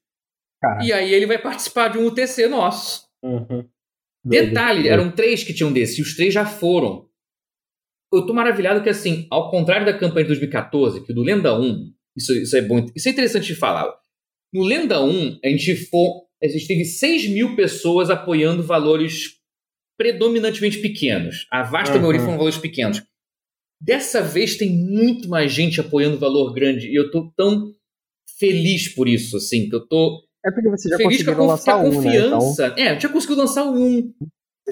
Cara. E aí ele vai participar de um UTC nosso. Uhum. Detalhe, eram três que tinham desse, e os três já foram. Eu tô maravilhado que, assim, ao contrário da campanha de 2014, que o do Lenda 1, isso, isso é bom, isso é interessante de falar. No Lenda 1, a gente, for, a gente teve 6 mil pessoas apoiando valores predominantemente pequenos. A vasta Uhum. maioria foram valores pequenos. Dessa vez tem muito mais gente apoiando valor grande, e eu tô tão feliz por isso, assim, que eu tô É porque você já feliz conseguiu lançar um, né? Então, confiança. É, a gente já conseguiu lançar um.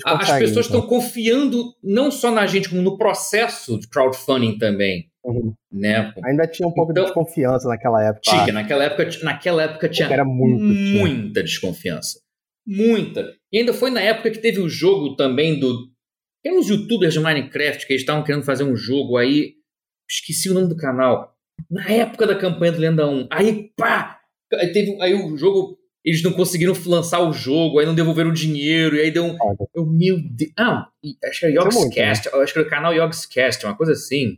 As pessoas então. estão confiando não só na gente, como no processo de crowdfunding também. Uhum. Né? Ainda tinha um pouco Então- de desconfiança naquela época. Tinha, naquela época, naquela época tinha era muito, tinha. muita desconfiança. Muita. E ainda foi na época que teve o jogo também do. Tem uns youtubers de Minecraft que eles estavam querendo fazer um jogo aí. Esqueci o nome do canal. Na época da campanha do Lenda 1. Aí, pá! Aí, teve, aí o jogo eles não conseguiram lançar o jogo, aí não devolveram o dinheiro, e aí deu um. Eu, meu Deus. Ah, acho que era Yogscast, né? acho que era o canal Yogscast, uma coisa assim.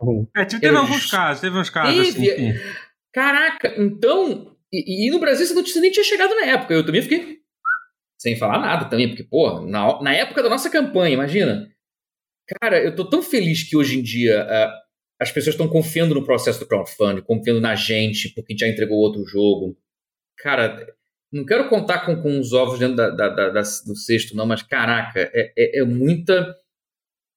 Uhum. É, teve eu, alguns casos, teve uns casos teve, assim. Caraca, então. E, e, no Brasil essa notícia nem tinha chegado na época. Eu também fiquei sem falar nada também, porque, pô, na, na época da nossa campanha, imagina. Cara, eu tô tão feliz que hoje em dia uh, as pessoas estão confiando no processo do crowdfunding, confiando na gente, porque já entregou outro jogo. Cara, não quero contar com, com os ovos dentro da, da, da, do cesto, não, mas caraca, é, é, é, muita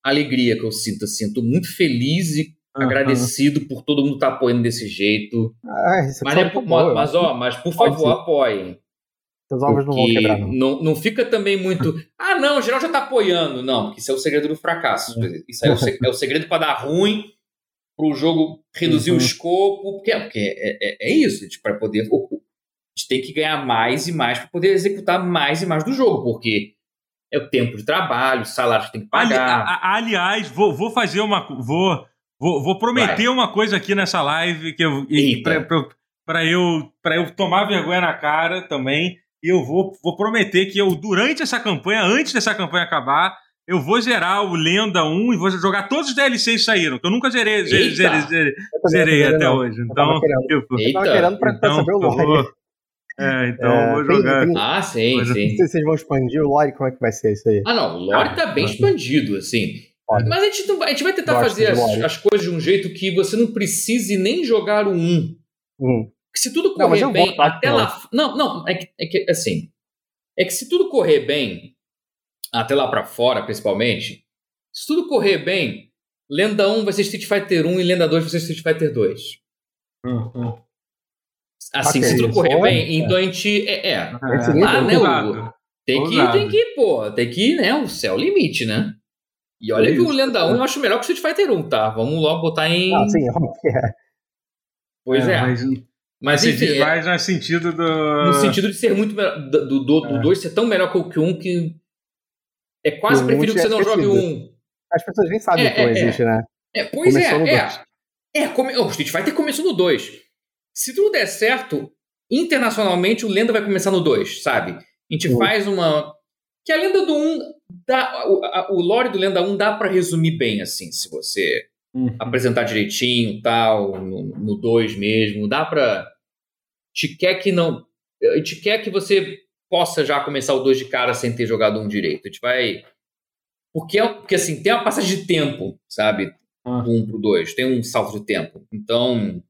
alegria que eu sinto. Assim, tô muito feliz e uhum. agradecido por todo mundo estar tá apoiando desse jeito. Ah, mas, é, por, mas, ó, mas por favor, apoiem. Os ovos não vão quebrar, não. não. Não fica também muito. ah, não, o geral já está apoiando. Não, porque isso é o segredo do fracasso. É. Isso é o, segredo, é o segredo para dar ruim, para o jogo reduzir uhum. o escopo. Porque, porque é, é, é isso, para poder gente tem que ganhar mais e mais para poder executar mais e mais do jogo, porque é o tempo de trabalho, o salário que tem que pagar. Ali, a, aliás, vou, vou fazer uma. Vou, vou, vou prometer Vai. uma coisa aqui nessa live que eu, para eu, eu tomar vergonha na cara também. E eu vou, vou prometer que eu, durante essa campanha, antes dessa campanha acabar, eu vou zerar o Lenda 1 e vou jogar todos os DLCs que saíram, que eu nunca zerei, zerei, zerei, zerei até hoje. Então, eu tava querendo, eu tava querendo pra, então, saber o lore. É, então é, vou jogar. Tem, tem, ah, sim, sim. Não sei se vocês vão expandir o lore, como é que vai ser isso aí? Ah, não, o lore tá bem expandido, assim. Pode. Mas a gente, não, a gente vai tentar Gosto fazer as, as, coisas de um jeito que você não precise nem jogar o 1. Hum. Se tudo correr não, bem, até lá. Não, não, é que, é que assim. É que se tudo correr bem, até lá para fora, principalmente, se tudo correr bem, Lenda 1 vai ser Street Fighter 1 e Lenda 2 vai ser Street Fighter 2. Uhum. Assim, okay, se tudo correr bem, é. então a gente. É, é, é lá, né, o, tem que, tem que, pô, tem que, né, o céu limite, né? E olha que o Lenda 1 eu acho melhor que o Street Fighter 1, tá? Vamos logo botar em. Ah, sim, é. Pois é. é. Mas, mas enfim, diz mais no sentido do. No sentido de ser muito melhor. Do 2 do, do dois ser tão melhor que o 1 um, que. É quase preferível que você não jogue o 1. Um. As pessoas nem sabem que não existe, né? É, pois Começou é, é. É, come... o Street Fighter começou no 2. Se tudo der certo, internacionalmente o Lenda vai começar no 2, sabe? A gente uhum. faz uma. Que a Lenda do 1. Um dá... o, a, o lore do Lenda 1 dá para resumir bem, assim, se você uhum. apresentar direitinho tal, no 2 mesmo. Dá pra. Te quer que não. Te quer que você possa já começar o 2 de cara sem ter jogado um direito. A gente vai. Porque, é porque assim, tem uma passagem de tempo, sabe? Ah. Do 1 um pro 2. Tem um salto de tempo. Então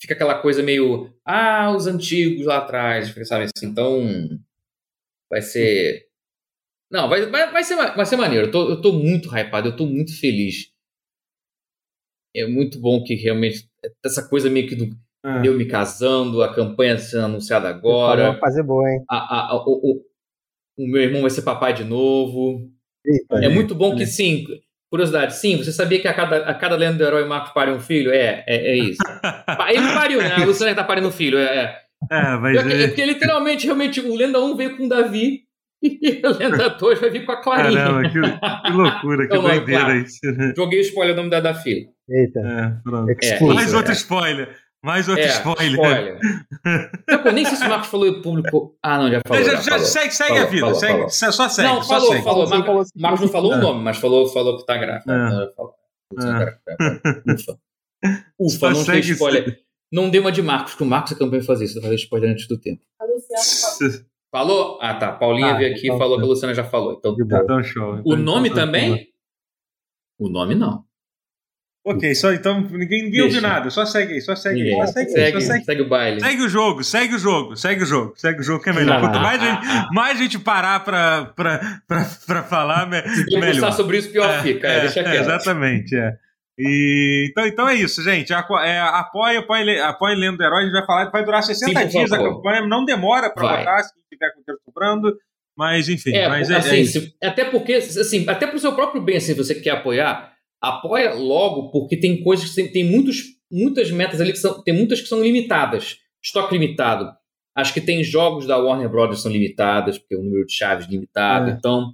fica aquela coisa meio, ah, os antigos lá atrás, sabe assim, então vai ser não, vai, vai, vai, ser, vai ser maneiro. Eu tô, eu tô muito hypado, eu tô muito feliz. É muito bom que realmente essa coisa meio que do ah. eu me casando, a campanha sendo anunciada agora. Vai fazer boa, hein? A, a, a, o, o, o, meu irmão vai ser papai de novo. Eita, é, é muito bom que sim, Curiosidade, sim, você sabia que a cada, a cada lenda do herói Marcos pare um filho? É, é, é isso. Ele pariu, né? A Luciana tá parindo um filho, é. É, é mas porque, é... porque literalmente, realmente, o Lenda 1 veio com o Davi e a Lenda 2 vai vir com a Clarinha. Caramba, que, que loucura, que doideira claro. isso. Né? Joguei o spoiler o nome da, da filha. Eita. É, pronto. É, Mais outro spoiler. Mais outro é, spoiler. spoiler. eu nem sei se o Marcos falou público. Ah, não, já falou. Já, já, já falou. Segue, segue falou, a vida. Falou, segue, falou. Só segue. Não, só falou, segue. falou. Marcos, falou assim, Marcos não falou o nome, mas falou, falou que tá grávida. É. Ufa. Ufa, não tem spoiler. Não deu uma de Marcos, que o Marcos é campanha fazer isso, fazer spoiler antes do tempo. A Luciana falou. Ah, tá. Paulinha ah, veio aqui e então falou tá. que a Luciana já falou. Então, então show. Então, o nome então, também? O nome não. Ok, só então ninguém, ninguém ouviu nada, só segue aí, só segue aí, só segue, segue, só segue, segue o baile. Segue o jogo, segue o jogo, segue o jogo, segue o jogo que é melhor. Quanto mais, gente, mais gente parar pra, pra, pra, pra falar, me, Se melhor. sobre isso, pior é, fica. É, deixa é, exatamente, é. E, então, então é isso, gente. É, apoia, apoia, apoia Lendo do Herói. A gente vai falar vai durar 60 Sim, dias a campanha. Não demora para votar, se tiver com o tempo sobrando. Mas, enfim. É, mas é, assim, é se, até porque, assim, até pro seu próprio bem, se você quer apoiar, apoia logo, porque tem coisas que tem, tem muitos, muitas metas ali que são. Tem muitas que são limitadas. Estoque limitado. Acho que tem jogos da Warner Brothers são limitadas, porque o número de chaves é limitado. É. Então,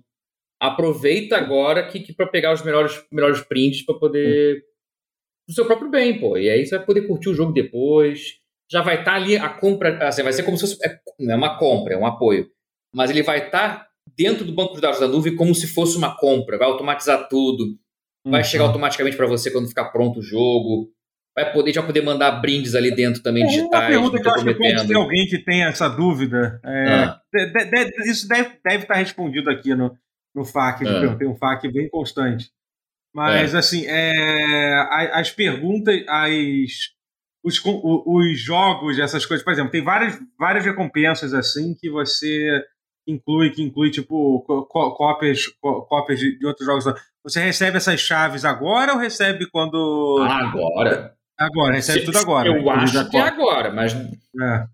aproveita agora que, que para pegar os melhores, melhores prints para poder. Pro seu próprio bem, pô. E aí você vai poder curtir o jogo depois. já vai estar ali a compra, assim, vai ser como se fosse, é, não é uma compra, é um apoio, mas ele vai estar dentro do banco de dados da nuvem como se fosse uma compra, vai automatizar tudo, vai chegar Uhum. automaticamente para você quando ficar pronto o jogo, vai poder já poder mandar brindes ali dentro também É, Uma digitais, pergunta que eu acho que pode ter comprometendo. alguém que tem essa dúvida. é, Ah. de- de- de- isso deve, deve estar respondido aqui no, no FAQ. que Ah. eu- Tem um FAQ bem constante. Mas, assim, é, a- as perguntas, as, os, os jogos, essas coisas, por exemplo, tem várias, várias recompensas assim que você inclui, que inclui, tipo, có- có- cópias, có- cópias de, de outros jogos. Você recebe essas chaves agora ou recebe quando. Ah, agora. agora, recebe Se- tudo agora. Eu a acho que é agora, mas É.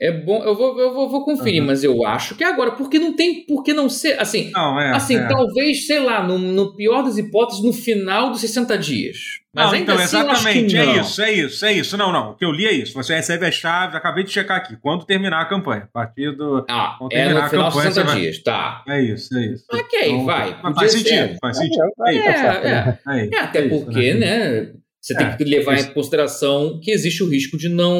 é bom. Eu vou, eu vou, vou conferir, Uhum. mas eu acho que é agora, porque não tem por que não ser. Assim, Não, é. assim é. talvez, sei lá, no, no pior das hipóteses, no final dos 60 dias. Mas Não, ainda então, assim, eu acho que exatamente, é não. isso, é isso, é isso. Não, não, o que eu li é isso. Você recebe as chaves, acabei de checar aqui, quando terminar a campanha. A partir do. Ah, é terminar no a final dos campanha, 60 você vai- dias, tá. É isso, é isso. Ok, Então, vai. Mas faz ser. sentido, faz sentido. É. É, né? é. É, É, até é isso, porque, né? Você tem É, que levar isso. em consideração que existe o risco de não,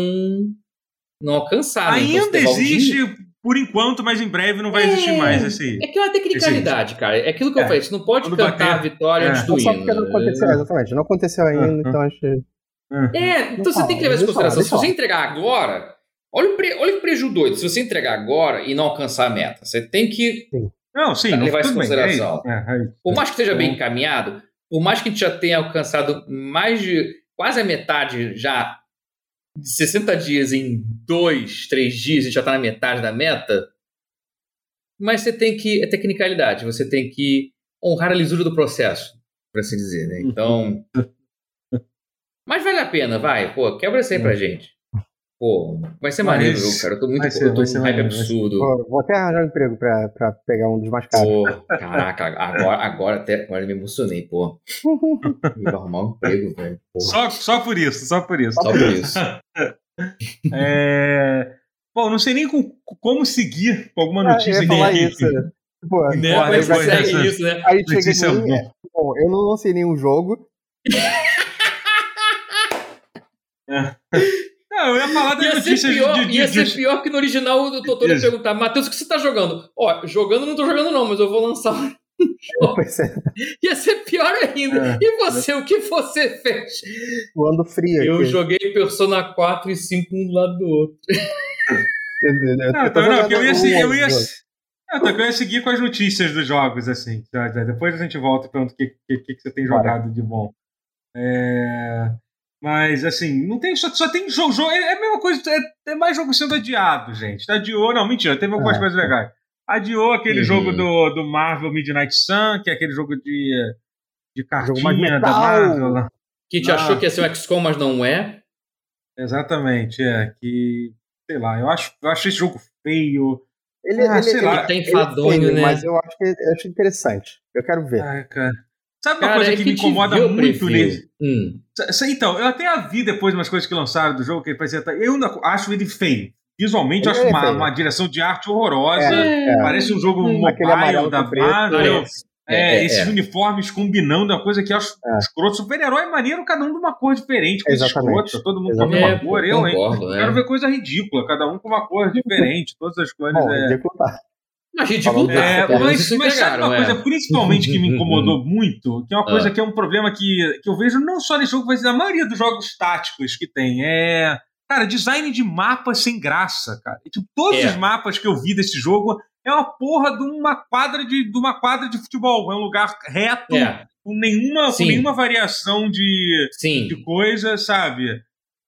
não alcançar. né? Então, Ainda levar o existe, por enquanto, mas em breve não vai existir É. mais esse. É que é uma tecnicalidade, cara. É aquilo que eu É. falei. Você não pode Quando cantar bater- a vitória É. antes do Só hino. porque não aconteceu, exatamente. Não aconteceu ainda, então acho que. É, então você fala, tem que levar isso em consideração. Se você entregar agora, olha o, pre, olha o prejuízo doido. Se você entregar agora e não alcançar a meta, você tem que, Não, sim, não, levar isso em é isso, consideração. é, é isso. por mais que esteja bem Então- encaminhado, por mais que a gente já tenha alcançado mais de quase a metade já de 60 dias em dois, três dias, a gente já está na metade da meta. Mas você tem que. É tecnicalidade, você tem que honrar a lisura do processo, por assim dizer, né? Então. Mas vale a pena, vai. Pô, quebra isso aí pra gente. Pô, vai ser Mas- maneiro jogo, cara. Eu tô muito ser- eu tô ser um hype absurdo. Vou, vou até arranjar um emprego pra, pra pegar um dos mais caros. Pô, caraca, agora, agora até agora eu me emocionei, pô. Vou arrumar um emprego, velho. Só, só por isso, só por isso. Só por isso. É... Bom, não sei nem com- como seguir com alguma Ah, eu notícia ia falar isso. Pô, Né? É que depois consegue dessa- isso, né? aí chega Notícia em mim, é, bom, eu não lancei nenhum jogo. Não, eu ia falar das Ia ser, notícias pior, de, de, ia ser pior que no original o Totoro ia perguntar, Matheus, o que você tá jogando? Ó, jogando eu não tô jogando não, mas eu vou lançar é, Ia ser pior ainda. É. E você, o que você fez? suando frio aqui. Eu joguei Persona 4 e 5 um do lado do outro. Eu- Não, então, não, eu ia, se- eu ia, jogo. não, então, eu ia seguir com as notícias dos jogos, assim. tá? Depois a gente volta e pergunta o que, que, que você tem jogado de bom. É, Mas, assim, não tem, só, só tem jogo, jogo. É é a mesma coisa, é, é mais jogo sendo adiado, gente. Adiou, não, mentira, teve algumas É. coisas legais. Adiou aquele Uhum. jogo do, do Marvel Midnight Sun, que é aquele jogo de, de cartinha da. Marvel. lá. Que te Ah. achou que ia ser um XCOM, mas não é. Exatamente, é. Que, sei lá, eu acho, eu acho esse jogo feio. Ele, Ah, ele, sei ele, lá. Ele tá ele enfadonho, feio, né? Mas eu acho, que, eu acho interessante. Eu quero ver. Ai, cara. Sabe uma Cara, coisa é que, me te incomoda o muito nele? Hum. Então, eu até vi depois umas coisas que lançaram do jogo, que ele parecia. Eu ainda acho ele feio. Visualmente, eu Ele acho é uma, uma direção de arte horrorosa. É. Parece um jogo Hum, mobile da com. Marvel. Parece. É, É, é, esses é. uniformes combinando, é uma coisa que eu acho É. escroto. Super-herói maneiro, cada um de uma cor diferente, coisa Exatamente. escrota, todo mundo com a Exatamente. mesma É, cor. Eu, hein? concordo, né? Quero ver coisa ridícula, cada um com uma cor diferente, todas as cores. Bom, é... ridículo tá. Mas ridículo tá, É, menos mas, mas sabe uma é. coisa, principalmente, que me incomodou muito, que é uma coisa Ah. que é um problema que, que eu vejo não só nesse jogo, mas na maioria dos jogos táticos que tem. É. Cara, design de mapa sem graça, cara. Tipo, todos É. os mapas que eu vi desse jogo é uma porra de uma quadra de, de uma quadra de futebol. É um lugar reto, É, com, nenhuma, com nenhuma variação de, sim. de coisa, sabe?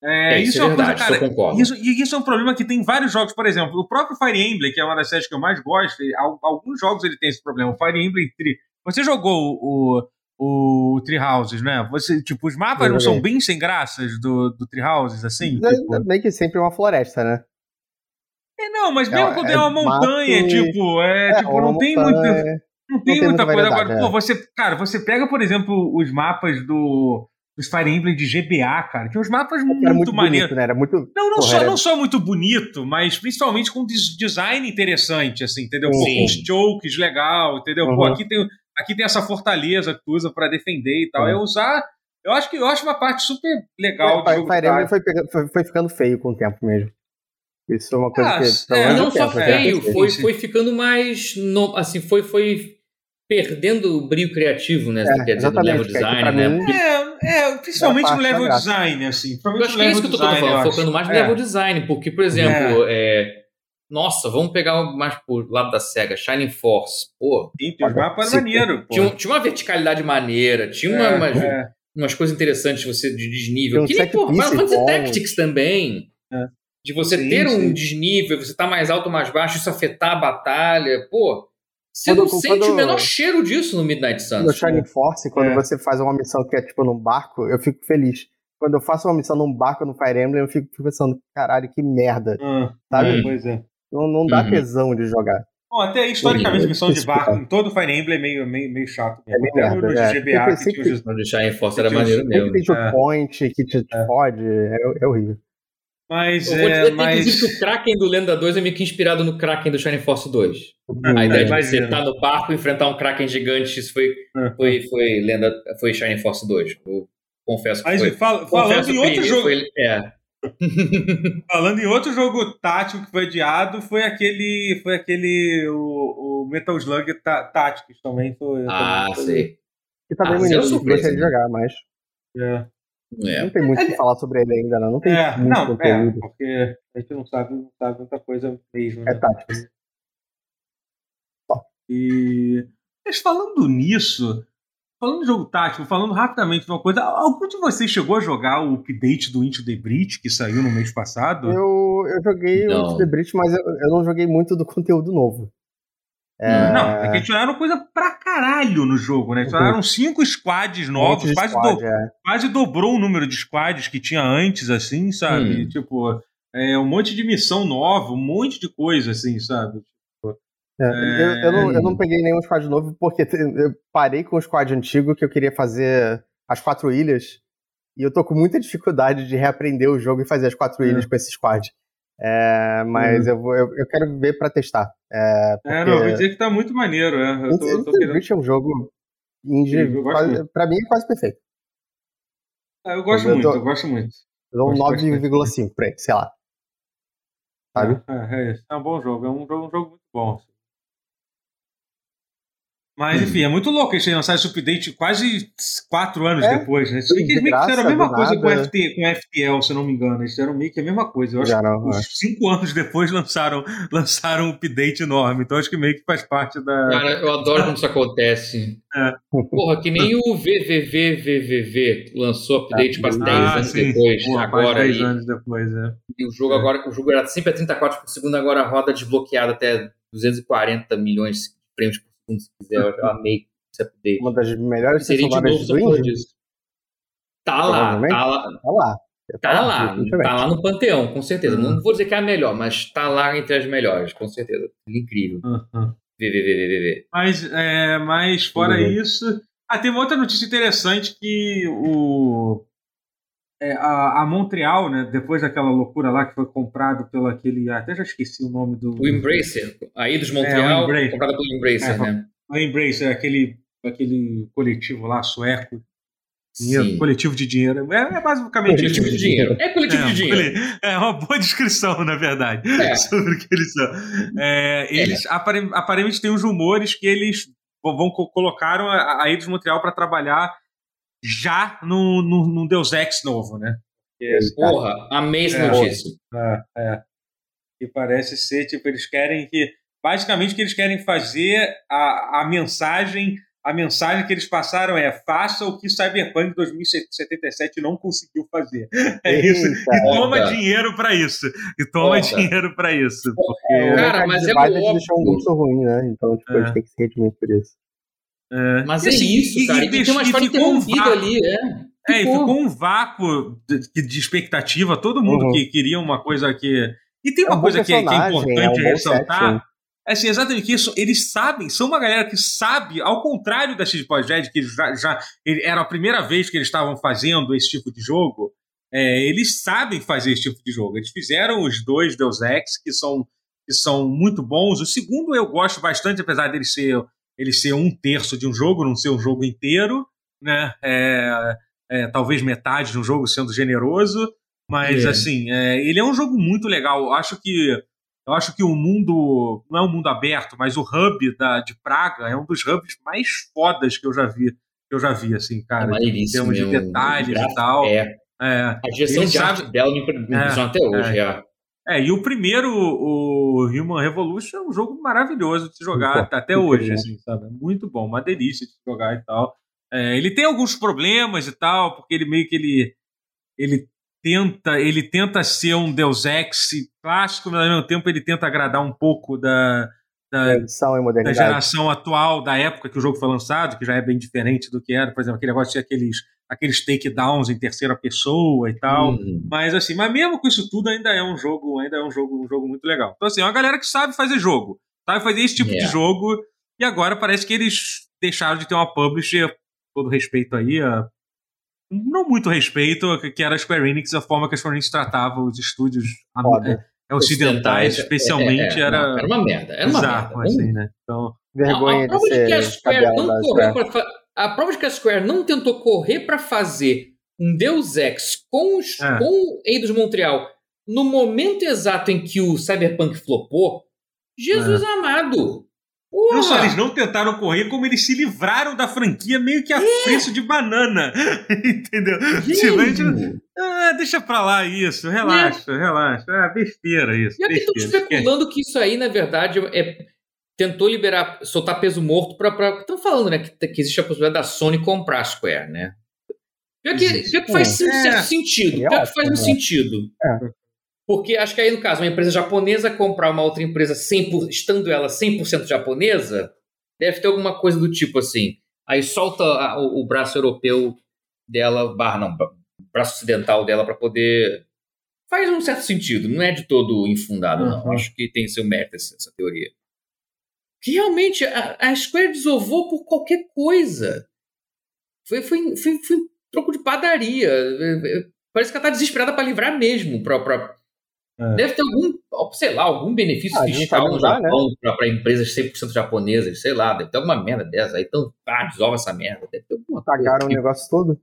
É, É, isso, isso é é uma verdade, coisa, cara. concordo. Isso, e isso é um problema que tem em vários jogos, por exemplo, o próprio Fire Emblem, que é uma das séries que eu mais gosto, al- alguns jogos ele tem esse problema. O Fire Emblem. Você jogou o, o Tree Houses, né? Você, tipo, os mapas Eu não são bem sem graças do, do Tree Houses, assim? É, Tipo, Meio que sempre uma floresta, né? é, não, mas mesmo É, quando é é uma montanha, mato tipo, é, tipo, uma não tem montanha, muito. Não tem, tem muita muita coisa. Agora, é. pô, você, cara, você pega, por exemplo, os mapas do, dos Fire Emblem de GBA, cara. Tinha uns mapas Era muito, muito maneiros. bonito, né? Era muito. Não, não, Porra, só, era- não só muito bonito, mas principalmente com des- design interessante, assim, entendeu? Pô, Sim. com chokes legal, entendeu? Pô, Uhum. aqui tem, aqui tem essa fortaleza que tu usa pra defender e tal. É usar. Eu acho que eu acho uma parte super legal do jogo. Fire Emblem foi, foi, foi, ficando feio com o tempo mesmo. Isso é uma coisa ah, que. É, não só tempo, feio, foi, foi ficando mais. No, assim, foi, foi perdendo o brilho criativo, né? É, quer dizer, no level design, né? Mim, é, é, principalmente no level design, assim. Eu acho que é isso que eu tô design, falando, focando mais no level design, porque, por exemplo, é. Nossa, vamos pegar mais pro lado da SEGA, Shining Force. Pô. Sim, tem mapas maneiro. Tinha, tinha, uma verticalidade maneira, tinha uma, umas, é. umas coisas interessantes você de desnível. Que nem, pô, Final Fantasy Tactics também. É. De você sim, ter sim. um desnível, você tá mais alto ou mais baixo, isso afetar a batalha. Pô, você quando, não sente quando, o menor cheiro disso no Midnight Suns. No Shining Force, quando é. você faz uma missão que é tipo num barco, eu fico feliz. Quando eu faço uma missão num barco no Fire Emblem, eu fico pensando, caralho, que merda. Ah, sabe? É, pois é. Não, não dá uhum. tesão de jogar. Bom, até historicamente, a missão de barco em todo Fire Emblem é meio, meio, meio chato. É meio merda, no é. GBA, que tinha os... No Shining Force era maneiro mesmo. Tem é. point que te é. fode, é, é horrível. Mas, eu vou dizer, é, mas... inclusive, que o Kraken do Lenda 2 é meio que inspirado no Kraken do Shining Force 2. Hum, a ideia de você estar no barco e enfrentar um Kraken gigante, isso foi, uhum. foi, foi, Lenda, foi Shining Force 2. Eu confesso que mas, foi. Fala, falando em outro jogo... Foi, é. falando em outro jogo tático que foi adiado, foi aquele, foi aquele o, o Metal Slug Tactics também. Foi, ah, também, sei. Que tá bem bonito, gostaria de jogar, mas... É. É. Não tem muito o que falar sobre ele ainda, não. Não tem é, muito não, conteúdo. É, porque a gente não sabe, não sabe muita coisa mesmo. Né? É tático. E. Mas falando nisso, falando de jogo tático, falando rapidamente de uma coisa, algum de vocês chegou a jogar o update do Into the Breach que saiu no mês passado? Eu, eu joguei não. o Into the Breach, mas eu, eu não joguei muito do conteúdo novo. É... Não, é que adicionaram coisa pra caralho no jogo, né? Adicionaram cinco squads novos, quase, squad, do... é. quase dobrou o número de squads que tinha antes, assim, sabe? Hum. Tipo, é, um monte de missão nova, um monte de coisa, assim, sabe? É, eu, eu, não, eu não peguei nenhum squad novo porque eu parei com o squad antigo que eu queria fazer as quatro ilhas e eu tô com muita dificuldade de reaprender o jogo e fazer as quatro ilhas com esse squad. É, mas uhum. eu, vou, eu, eu, quero ver pra testar. É, porque... é, não, vou dizer que tá muito maneiro. É. Eu tô, eu tô querendo... é um jogo indie, quase, pra mim é quase perfeito. É, eu gosto eu muito, eu gosto muito. Eu dou um 9,5 pra ele, sei lá. Sabe? É, é, é, um bom jogo, é um jogo, um jogo muito bom. Assim. Mas, enfim, é muito louco eles lançado esse update quase quatro anos é, depois, né? Eles meio que fizeram a mesma coisa com, FT, com FTL, se eu não me engano. Eles fizeram meio que a mesma coisa. Eu acho Já não, que é. cinco anos depois lançaram, lançaram um update enorme. Então acho que meio que faz parte da. Cara, eu adoro quando isso acontece. É. Porra, que nem o VVVVVV lançou update quase 10 ah, anos sim. depois. Porra, agora. 10 anos depois, é. E o jogo agora, o jogo era sempre a 34 por segundo, agora roda desbloqueado até 240 milhões de frames por se quiser. Eu amei esse update. Uma das melhores sensações do Indie? Tá lá, tá lá. Tá lá. Tá lá, tá lá no Panteão, com certeza. Uhum. Não vou dizer que é a melhor, mas tá lá entre as melhores, com certeza. Incrível. Uhum. VVVVV. Mas, é, mas fora uhum. isso. Ah, tem uma outra notícia interessante que o. É, a, a, Montreal, né, depois daquela loucura lá que foi comprado pelo aquele. Até já esqueci o nome do. O Embracer. A Eidos Montreal, é, comprada pelo Embracer, é, né? O Embracer, aquele, aquele coletivo lá sueco Dinheiro, coletivo de dinheiro. É, é basicamente coletivo isso. de dinheiro. É coletivo é, de dinheiro. É uma boa descrição, na verdade, é. sobre o que eles são. É, eles é. aparentemente têm uns rumores que eles vão colocaram a, a Eidos Montreal para trabalhar já no, no, no, Deus Ex novo, né? Porra, amei essa é, notícia. É, é. E parece ser, tipo, eles querem que. Basicamente, o que eles querem fazer a, a mensagem a mensagem que eles passaram é faça o que Cyberpunk 2077 não conseguiu fazer. É isso. Eita, e toma dinheiro para isso. E toma dinheiro para isso. Porque... É, cara, mas é óbvio. um gosto ruim, né? Então, tipo, é. a gente tem que se redimir por isso. É. Mas e, é assim, isso, cara. E, e, tem uma história interrompida um ali, é. É, e ficou um vácuo de, de expectativa. Todo mundo uhum. que queria uma coisa que. E tem é uma é um coisa que, que, é importante é um ressaltar. É assim, exatamente isso. Eles sabem, são uma galera que sabe, ao contrário da CD Projekt, que já, já era a primeira vez que eles estavam fazendo esse tipo de jogo, é, eles sabem fazer esse tipo de jogo. Eles fizeram os dois Deus Ex, que são, que são muito bons. O segundo eu gosto bastante, apesar dele ser, ele ser um terço de um jogo, não ser um jogo inteiro. Né? É, é, talvez metade de um jogo sendo generoso, mas É. assim, é, ele é um jogo muito legal. Eu acho que eu acho que o mundo não é um mundo aberto, mas o hub da, de Praga é um dos hubs mais fodas que eu já vi, que eu já vi assim, É cara, em maneiríssimo termos de mesmo. detalhes O e tal. É. É, A direção Ele de arte sabe- dela me impre- me impressiona até hoje. É. é, e o primeiro, o Human Revolution, é um jogo maravilhoso de jogar Pô, até hoje, assim, sabe? É Muito bom, uma delícia de jogar e tal. É, ele tem alguns problemas e tal, porque ele meio que ele, ele tenta ele tenta ser um Deus Ex clássico, mas ao mesmo tempo ele tenta agradar um pouco da, da, Edição e da modernidade. geração atual, da época que o jogo foi lançado, que já é bem diferente do que era, por exemplo, aquele negócio de aqueles, aqueles takedowns em terceira pessoa e tal. Uhum. Mas assim, mas mesmo com isso tudo, ainda é um jogo, ainda é um jogo, um jogo muito legal. Então, assim, é uma galera que sabe fazer jogo, sabe fazer esse tipo É. de jogo, e agora parece que eles deixaram de ter uma publisher, todo respeito aí, a- não muito respeito, que- que era a Square Enix, a forma que a Square Enix tratava os estúdios é, ocidentais, é, especialmente, é, é, era não, era uma merda. Era uma bizarro, merda. assim, né? Então, Vergonha a, a de prova de que a Square não correu Square. pra fa- A prova de que a Square não tentou correr pra fazer um Deus Ex com, os, É. com o Eidos Montreal no momento exato em que o Cyberpunk flopou. Jesus amado! Porra! não só eles não tentaram correr, como eles se livraram da franquia meio que a preço de banana. Entendeu? Gente- Gênio! Ah, deixa pra lá isso, relaxa, relaxa. É besteira isso. E aqui estão especulando que isso aí, na verdade, é tentou liberar, soltar peso morto para. Estão falando, né? Que, que existe a possibilidade da Sony comprar a Square, né? Pior que, pior que faz um É. certo sentido. Seria Pior que faz um né? sentido. É. Porque acho que aí, no caso, uma empresa japonesa comprar uma outra empresa 100%, estando ela 100% japonesa, deve ter alguma coisa do tipo assim. Aí solta a- o, o braço europeu dela, barra, não, bra- braço ocidental dela para poder. Faz um certo sentido, não é de todo infundado, não. Uhum. Acho que tem seu mérito essa, teoria. Que realmente a, a Square desovou por qualquer coisa. Foi, foi, foi, foi um troco de padaria. É, é, Parece que ela tá desesperada para livrar mesmo. Pra- É. Deve ter algum, sei lá, algum benefício Ah, fiscal sabe no usar, né? Japão para empresas 100% japonesas, sei lá, deve ter alguma merda dessa. Aí então, ah, dissolve essa merda. Deve ter alguma coisa. Cagaram o que- negócio todo.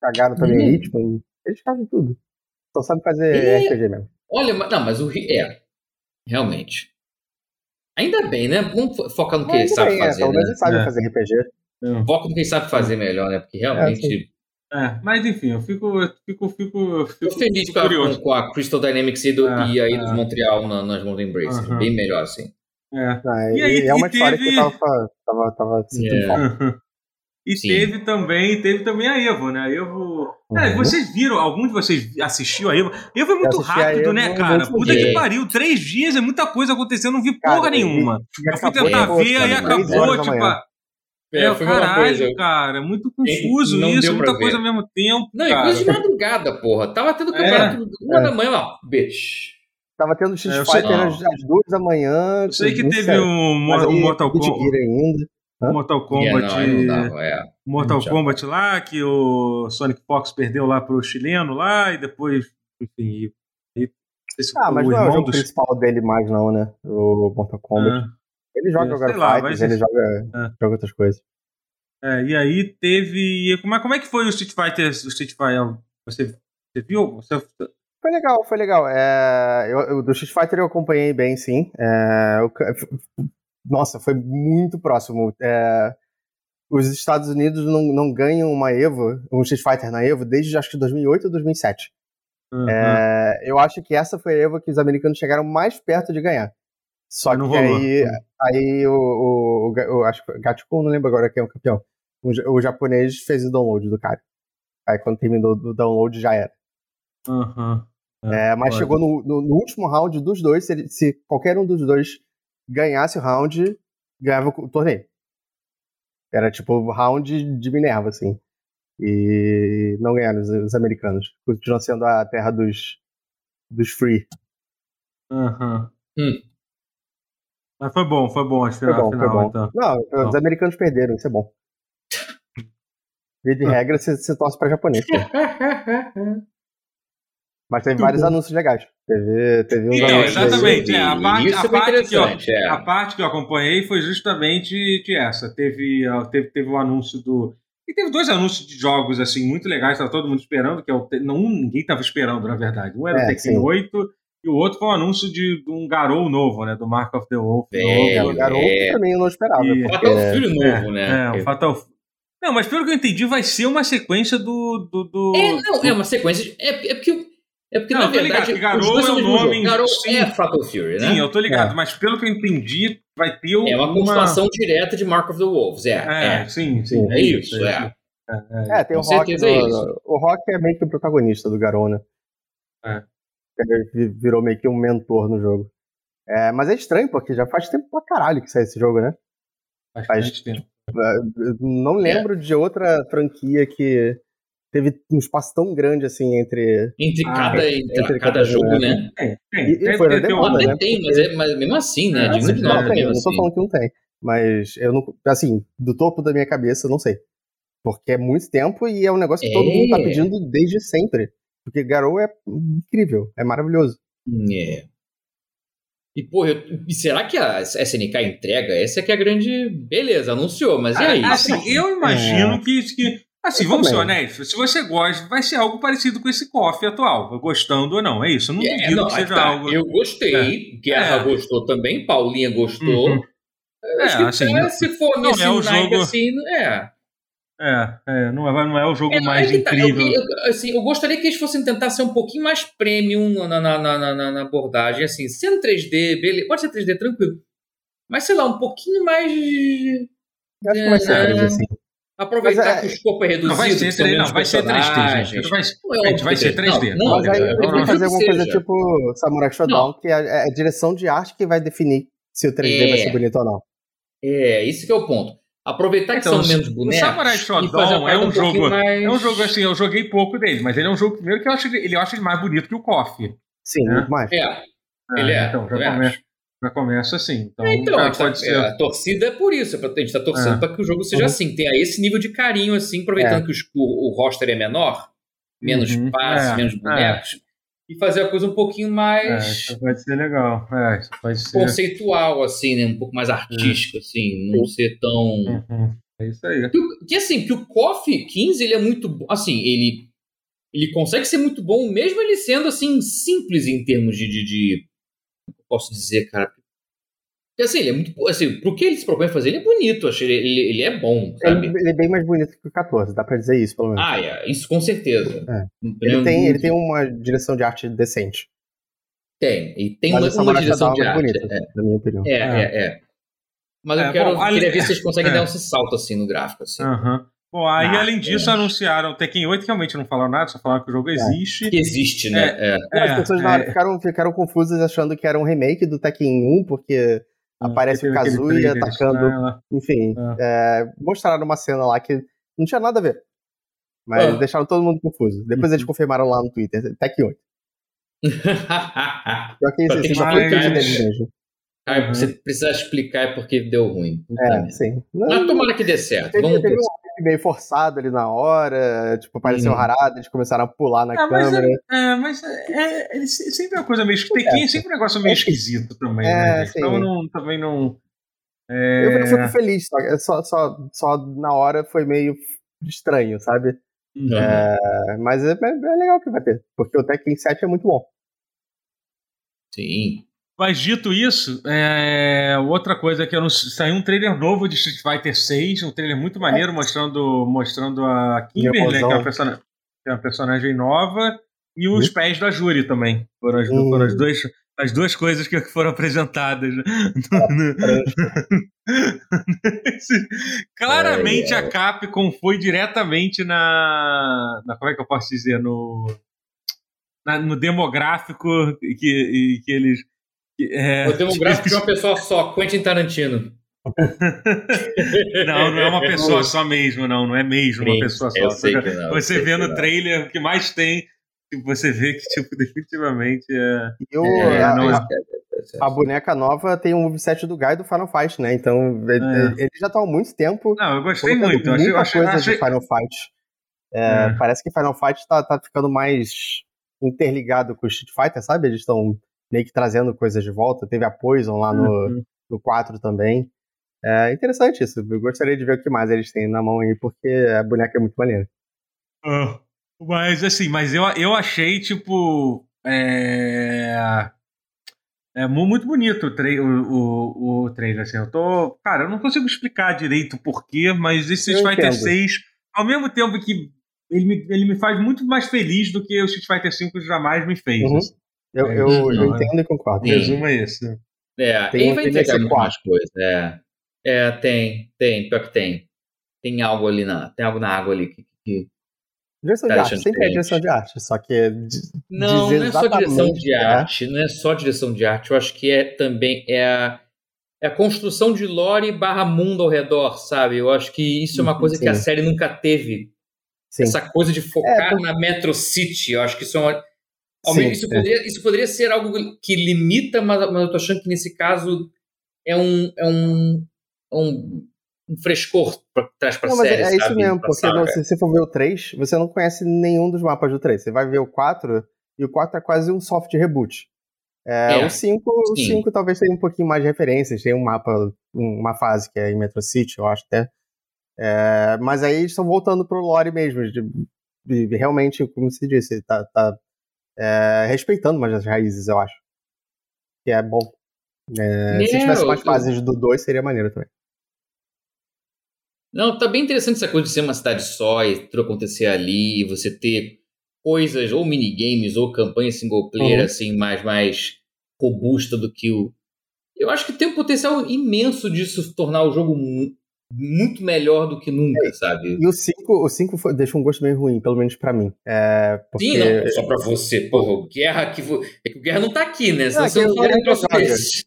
Cagaram também o ritmo. Eles cagam tudo. Só sabe fazer E- RPG mesmo. Olha, não, mas o é. Realmente. Ainda bem, né? Vamos fo- focar no que ele sabe bem, é, fazer, Pelo né? sabem É. fazer RPG. Foca no que ele sabe fazer melhor, né? Porque realmente. É, mas enfim, eu fico, eu fico, fico, fico, Tô feliz fico com a, com a Crystal Dynamics e, do, É, e aí dos é. Montreal na- nas Embrace. Aham. Bem melhor, assim. É. Ah, E e, aí- é uma e história teve- que tava, tava, tava sentindo É. falta. E Sim. teve também, teve também a Evo, né? A Evo. É, Uhum. vocês viram, algum de vocês assistiu a Evo? Evo é muito rápido, Evo né, cara? Puta que pariu, três dias é muita coisa acontecendo, não vi Cara, porra e- nenhuma. E Eu fui tentar ver, três acabou, tipo. A- É, foi uma caralho, coisa. cara, muito confuso não isso, muita ver. coisa ao mesmo tempo. Não, e cara. coisa de madrugada, porra. Tava tendo campeonato uma É. da manhã, ó. Bitch. Tava tendo X É, eu sei- Fighter às, duas da manhã. Eu sei que teve um, um Mortal Kombat. Ainda. Hã? Mortal É, Kombat. não, aí não dava, é. Mortal. Kombat lá, que o Sonic Fox perdeu lá pro chileno lá, e depois, enfim, e, e esse, Ah, mas o não é o jogo dos. principal dele mais, não, né? O Mortal Kombat. Ah, Ele joga É, agora Fighters, ele joga, É. joga outras coisas. é, e aí teve. Como é, como é que foi o Street Fighter? O Street Fighter você, você viu? Você, Foi legal, foi legal. É, eu, eu- do Street Fighter eu acompanhei bem, sim. É, eu nossa, foi muito próximo. É, os Estados Unidos não, não ganham uma Evo, um Street Fighter na Evo, desde acho que 2008 ou 2007. Aham. É, eu acho que essa foi a Evo que os americanos chegaram mais perto de ganhar. Só não que rolou. aí, aí o, o, o, acho que Gatkun, não lembro agora quem é o campeão. O, o japonês fez o download do cara. Aí quando terminou o download já era. Aham. É, mas pode. chegou no, no- no último round dos dois, se, ele- se qualquer um dos dois ganhasse o round, ganhava o torneio. Era tipo round de Minerva, assim. E não ganharam os, os americanos. Continuam sendo a terra dos, dos free. Aham. Hum. Mas foi bom, foi bom a Foi final, bom, foi final bom. então. Não, os americanos perderam, isso é bom. Via de regra, você, você torce pra japonês. Mas teve Muito vários bom. anúncios legais. Teve, teve uns Então, anúncios exatamente. é, a parte- a foi parte que, ó, interessante, é. A parte que eu acompanhei foi justamente de essa. Teve, ó, teve, teve o anúncio do. E teve dois anúncios de jogos, assim, muito legais, estava todo mundo esperando, que é o. Não, ninguém estava esperando, na verdade. Um era É, o Tekken sim. 8 e o outro foi um anúncio de, de um Garou novo, né? Do Mark of the Wolf. Velho, novo. o garoto é. também eu não esperava. E- porque- Fatal Fury novo, né? É, o Fatal. Não, mas pelo que eu entendi, vai ser uma sequência do. do, do- É, não, é uma sequência. De, é, é porque, é porque Não, na eu tô ligado verdade. Garou os dois é o do nome Garou si. é Fatal Fury, né? Sim, eu tô ligado, É. mas pelo que eu entendi, vai ter É uma continuação direta de Mark of the Wolves. É, É, é. sim, sim. É isso, é. É, tem o Com Rock. é no- isso. o Rock é meio que o protagonista do Garona. É. Virou meio que um mentor no jogo. É, mas é estranho, porque já faz tempo pra caralho que sai esse jogo, né? Bastante tempo. Eu não lembro de outra franquia que teve um espaço tão grande assim entre. Entre Ah, cada, entre entre cada cada jogo, jogo, né? Tem, tem. E- e Deve foi tem um- demanda, Até né? tem, mas, é, mas mesmo assim, né? É, de muito sim, nova não, tem, não tô assim. falando que não tem. Mas eu não. Assim, do topo da minha cabeça, eu não sei. Porque é muito tempo e é um negócio que todo É. mundo tá pedindo desde sempre. Porque Garou é incrível, é maravilhoso. É. E, porra, eu- e será que a SNK entrega? Essa é que é a grande. Beleza, anunciou, mas e aí? Ah, Assim, eu imagino que, que. Assim, Eu vamos ser também. honestos. Se você gosta, vai ser algo parecido com esse coffee atual. Gostando ou não. É isso. Eu não É, duvido não, que seja tá. algo. Eu gostei, Guerra É. gostou também, Paulinha gostou. Uhum. Acho É, que assim, cara, se for não nesse é o jogo- assim, é. É, é, não, é, não é o jogo É, mais aí que tá. Eu, incrível. eu- assim, eu gostaria que eles fossem tentar ser um pouquinho mais premium na, na, na, na, na- abordagem. Assim, sendo 3D, beleza. Pode ser 3D tranquilo. Mas sei lá, um pouquinho mais. Eu acho que vai ser É. assim. Aproveitar Mas é- que o escopo é reduzido. Não, vai ser, que são 3D, menos não, vai ser 3D, gente. personagens. Vai, Não, é gente, vai ser é. 3D. Não, Mas aí que fazer alguma coisa tipo Samurai Shodown, que é é a direção de arte que vai definir se o 3D vai É. ser bonito ou não. É, esse que é o ponto. Aproveitar que Então, são menos o bonecos. Samurai e Shodown é um pouquinho jogo- mais- É um jogo assim, eu joguei pouco dele, mas ele é um jogo primeiro que eu acho ele, ele- eu acho ele mais bonito que o Coffee. Sim, É. muito mais. É, ele é. Então, já também começa, já começa assim. Então, Então, já a, tá- ser. a torcida é por isso. é A gente tá torcendo É. para que o jogo seja Uhum. assim. Tenha esse nível de carinho, assim, aproveitando que os- o, o roster é menor, menos Uhum. passes, É, menos é. bonecos. E fazer a coisa um pouquinho É, mais isso pode ser legal. É, isso pode ser. conceitual, assim, né? Um pouco mais artístico, assim. Não ser tão. Uhum. É isso aí. Que, o- que, assim, que o KOF 15 ele é muito bo- assim, ele ele consegue ser muito bom mesmo ele sendo assim simples em termos de, de, de- como eu posso dizer, cara. Porque assim, ele é muito assim, pro que ele se propõe a fazer, ele é bonito, eu achei ele, ele, ele é bom, sabe? Ele, ele é bem mais bonito que o 14, dá pra dizer isso, pelo menos. Ah, é, isso com certeza. É. Ele, tem, ele tem uma direção de arte decente. tem, e tem Mas uma, uma direção de é arte. bonito, É, na minha opinião. é, é, é. Mas eu É, quero, bom, ali- queria ver se vocês conseguem é. dar esse salto assim no gráfico. Assim. Aham. Bom, aí Ah, além disso, é. anunciaram o Tekken 8, que realmente não falaram nada, só falaram que o jogo existe. Que existe, né? É. As É, pessoas é. na hora ficaram, ficaram confusas achando que era um remake do Tekken 1, porque aparece o Kazuya atacando. né, Enfim, é, mostraram uma cena lá que não tinha nada a ver. Mas Ah. deixaram todo mundo confuso. Depois Uhum. eles confirmaram lá no Twitter, Tekken 8. Pior que isso, Pra assim, que foi deles mesmo. Ah, Uhum. Você precisa explicar é porque deu ruim. Puta É, sim. Mas Não, tomara que dê certo. teve, Vamos teve meio forçado ali na hora, tipo, apareceu Hum. o Harada, eles começaram a pular na Ah, mas câmera. É, mas é, é, se- sempre é uma coisa meio. Tekken é sempre um negócio meio esquisito também, É, né? sim. Então não, também não. Eu, É, eu fico feliz, só, é só, só, só na hora foi meio estranho, sabe? Uhum. É, mas é, é legal que vai ter, porque o Tekken 7 é muito bom. Sim. Mas dito isso, é, outra coisa que eu não saiu um trailer novo de Street Fighter 6, um trailer muito maneiro mostrando, mostrando a Kimberly, né, que é uma, que é uma personagem nova, e os pés da Júri também. Foram as, Uhum. foram as, duas, as duas coisas que foram apresentadas. né? Claramente É, é. a Capcom foi diretamente na, na. Como é que eu posso dizer? No, na- no demográfico que, que eles. É, O demográfico de uma pessoa só, Quentin Tarantino. Não, não é uma pessoa só mesmo, não. Não é mesmo uma pessoa só. Eu que não. eu Você vê no trailer o que mais tem, tipo, você vê que, tipo, definitivamente é. E o, É, a, não, a- a boneca nova tem um moveset do Guy do Final Fight, né? Então, ele- É. eles já estão há muito tempo Não, eu gostei muito. Eu achei, eu muita achei, coisa achei- de Final Fight. É, É. Parece que Final Fight tá, tá ficando mais interligado com o Street Fighter, sabe? Eles estão meio que trazendo coisas de volta. Teve a Poison lá no, Uhum. no 4 também. É interessante isso. Eu gostaria de ver o que mais eles têm na mão aí, porque a boneca é muito maneira. Uh, mas assim, mas eu, eu achei, tipo. É. É muito bonito o, tra o, o, o trailer, assim. Eu tô. Cara, eu não consigo explicar direito o porquê, mas esse Street Fighter 6, ao mesmo tempo que ele me, ele me faz muito mais feliz do que o Street Fighter 5 jamais me fez. Uhum. Assim. Eu, eu, eu, eu entendo e concordo. Resumo é esse. É, tem, ele vai entregar muito mais coisa. É. é, tem, tem, pior que tem. Tem algo ali na. Tem algo na água ali que. que direção tá de arte, sempre é direção de arte, só que. Não, não é só direção de é. arte, não é só direção de arte, eu acho que é também. É a, é a construção de lore barra mundo ao redor, sabe? Eu acho que isso é uma coisa Sim. que a série nunca teve. Sim. Essa coisa de focar é, na Metro City, eu acho que isso é uma Sim, isso, é. poderia, isso poderia ser algo que limita, mas, mas eu tô achando que nesse caso é um, é um, é um, um frescor pra, traz pra não, série. é, é isso mesmo, porque não, se você for ver o 3, você não conhece nenhum dos mapas do 3. Você vai ver o 4, e o 4 é quase um soft reboot. É, é, o 5, o 5 talvez tenha um pouquinho mais de referências. Tem um mapa, uma fase que é em Metro City, eu acho até. É, mas aí estão voltando pro lore mesmo. De, de, realmente, como se disse, tá, tá é, respeitando mais as raízes, eu acho. Que é bom. É, se tivesse mais fases do 2, seria maneiro também. Não, tá bem interessante essa coisa de ser uma cidade só e tudo acontecer ali, você ter coisas, ou minigames, ou campanha single player, uhum. assim, mais, mais robusta do que o. Eu acho que tem um potencial imenso disso tornar o jogo muito melhor do que nunca, é, sabe? E o 5 o cinco deixa um gosto meio ruim, pelo menos para mim. É, porque... Sim, não, só pra você. Porra, o Guerra que. Vo... É que o Guerra não tá aqui, né? Não, você não fala desse.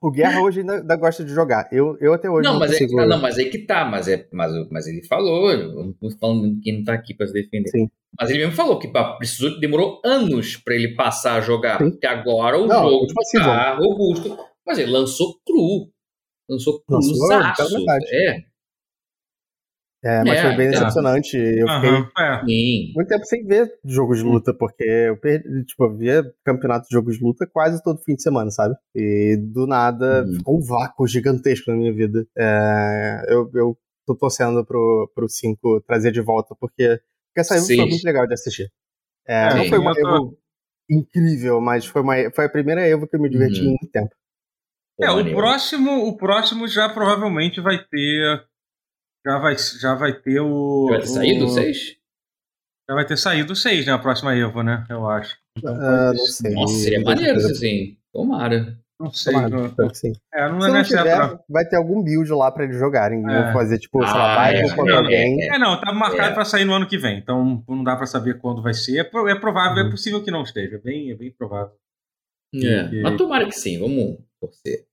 O Guerra hoje ainda, ainda, gosta de jogar. Eu, eu até hoje não, não mas consigo... É, não, mas aí que tá. Mas, é, mas, mas ele falou, eu não falando que não tá aqui pra se defender. Sim. Mas ele mesmo falou que precisou, demorou anos para ele passar a jogar. Sim. Porque agora o não, jogo tá robusto. Mas ele lançou cru. Lançou cruzaço. É. É, mas é, foi bem é. decepcionante. Eu fiquei uhum, muito tempo sem ver jogos de luta, porque eu perdi, tipo, eu via campeonato de jogos de luta quase todo fim de semana, sabe? E do nada uhum. ficou um vácuo gigantesco na minha vida. É, eu, eu tô torcendo pro, pro 5 trazer de volta, porque, porque essa Evo foi muito legal de assistir. É, não foi uma Evo incrível, mas foi, uma, foi a primeira Evo que eu me diverti uhum. em muito tempo. É, o próximo, o próximo já provavelmente vai ter já vai, já vai ter o. Já vai ter saído o 6? Já vai ter saído o 6, né? A próxima Evo, né? Eu acho. Uh, não sei. Nossa, seria maneiro assim. Tomara. Não sei. Tomara, não, sim. É, não Se é não tiver, pra... vai ter algum build lá pra eles jogarem. É. Vão fazer, tipo, sei lá, vai é, é, alguém. É, não, tá marcado é. pra sair no ano que vem. Então não dá pra saber quando vai ser. É, é provável, é uhum. possível que não esteja. É bem, é bem provável. É. Mas tomara que sim, vamos torcer.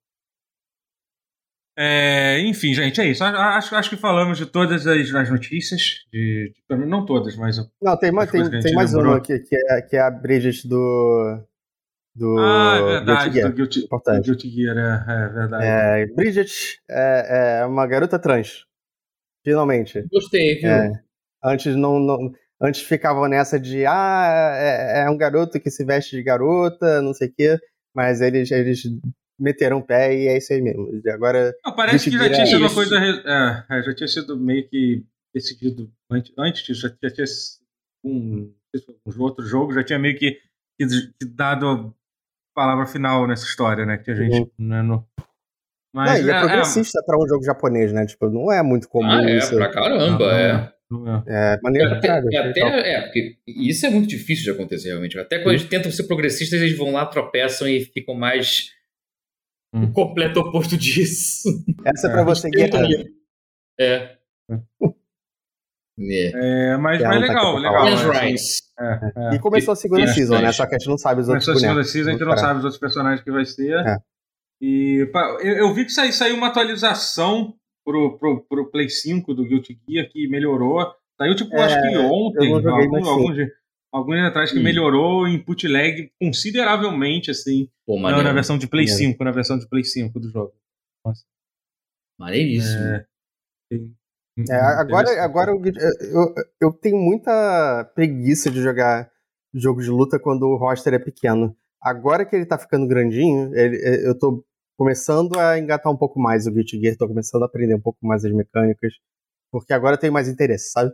É, enfim, gente, é isso. Acho, acho que falamos de todas as, as notícias. De, de, não todas, mas. Não, tem, mais, tem, tem mais lembrou. uma aqui, que é, que é a Bridget do. Do ah, é verdade, Guilty Gear. do Guilty, Importante. Do Guilty Gear, é, é verdade. É, Bridget é, é, uma garota trans. Finalmente. Gostei, viu? É, antes não, não, antes ficavam nessa de ah, é, é, um garoto que se veste de garota, não sei o quê, mas eles, eles meteram o pé e é isso aí mesmo. Agora. Não, parece que já tinha sido uma coisa. É, é, já tinha sido meio que decidido antes, antes disso, já, já tinha um, um outro jogo, já tinha meio que, que, dado a palavra final nessa história, né? Que a gente. Uhum. Né, no... Mas, não, e é, é progressista é... para um jogo japonês, né? Tipo, não é muito comum. Ah, é, isso. pra caramba, não, é. É, maneiro é, até, é, até, é, porque isso é muito difícil de acontecer, realmente. Até quando eles tentam ser progressistas, eles vão lá, tropeçam e ficam mais Hum. O completo oposto disso. Essa é pra você, Guerra. É. É, é mas, mas legal, legal. Né? É, é. E começou a segunda é, season, né? Só que a gente não sabe os começou outros Começou a segunda season, a gente não sabe os outros personagens que vai ser. É. E eu, eu, vi que saiu, saiu uma atualização pro, pro, pro Play 5 do Guilty Gear que melhorou. Saiu, tipo, acho que é, ontem, algum, algum, alguns anos atrás, que hum. melhorou o input lag consideravelmente, assim, Pô, na, na, versão de Play maneiro. 5, na versão de Play 5 do jogo. Nossa. Maneiríssimo. É, é, agora agora eu, eu, eu, tenho muita preguiça de jogar jogo de luta quando o roster é pequeno. Agora que ele tá ficando grandinho, ele, eu tô começando a engatar um pouco mais o Guilty Gear, tô começando a aprender um pouco mais as mecânicas, porque agora eu tenho mais interesse, sabe?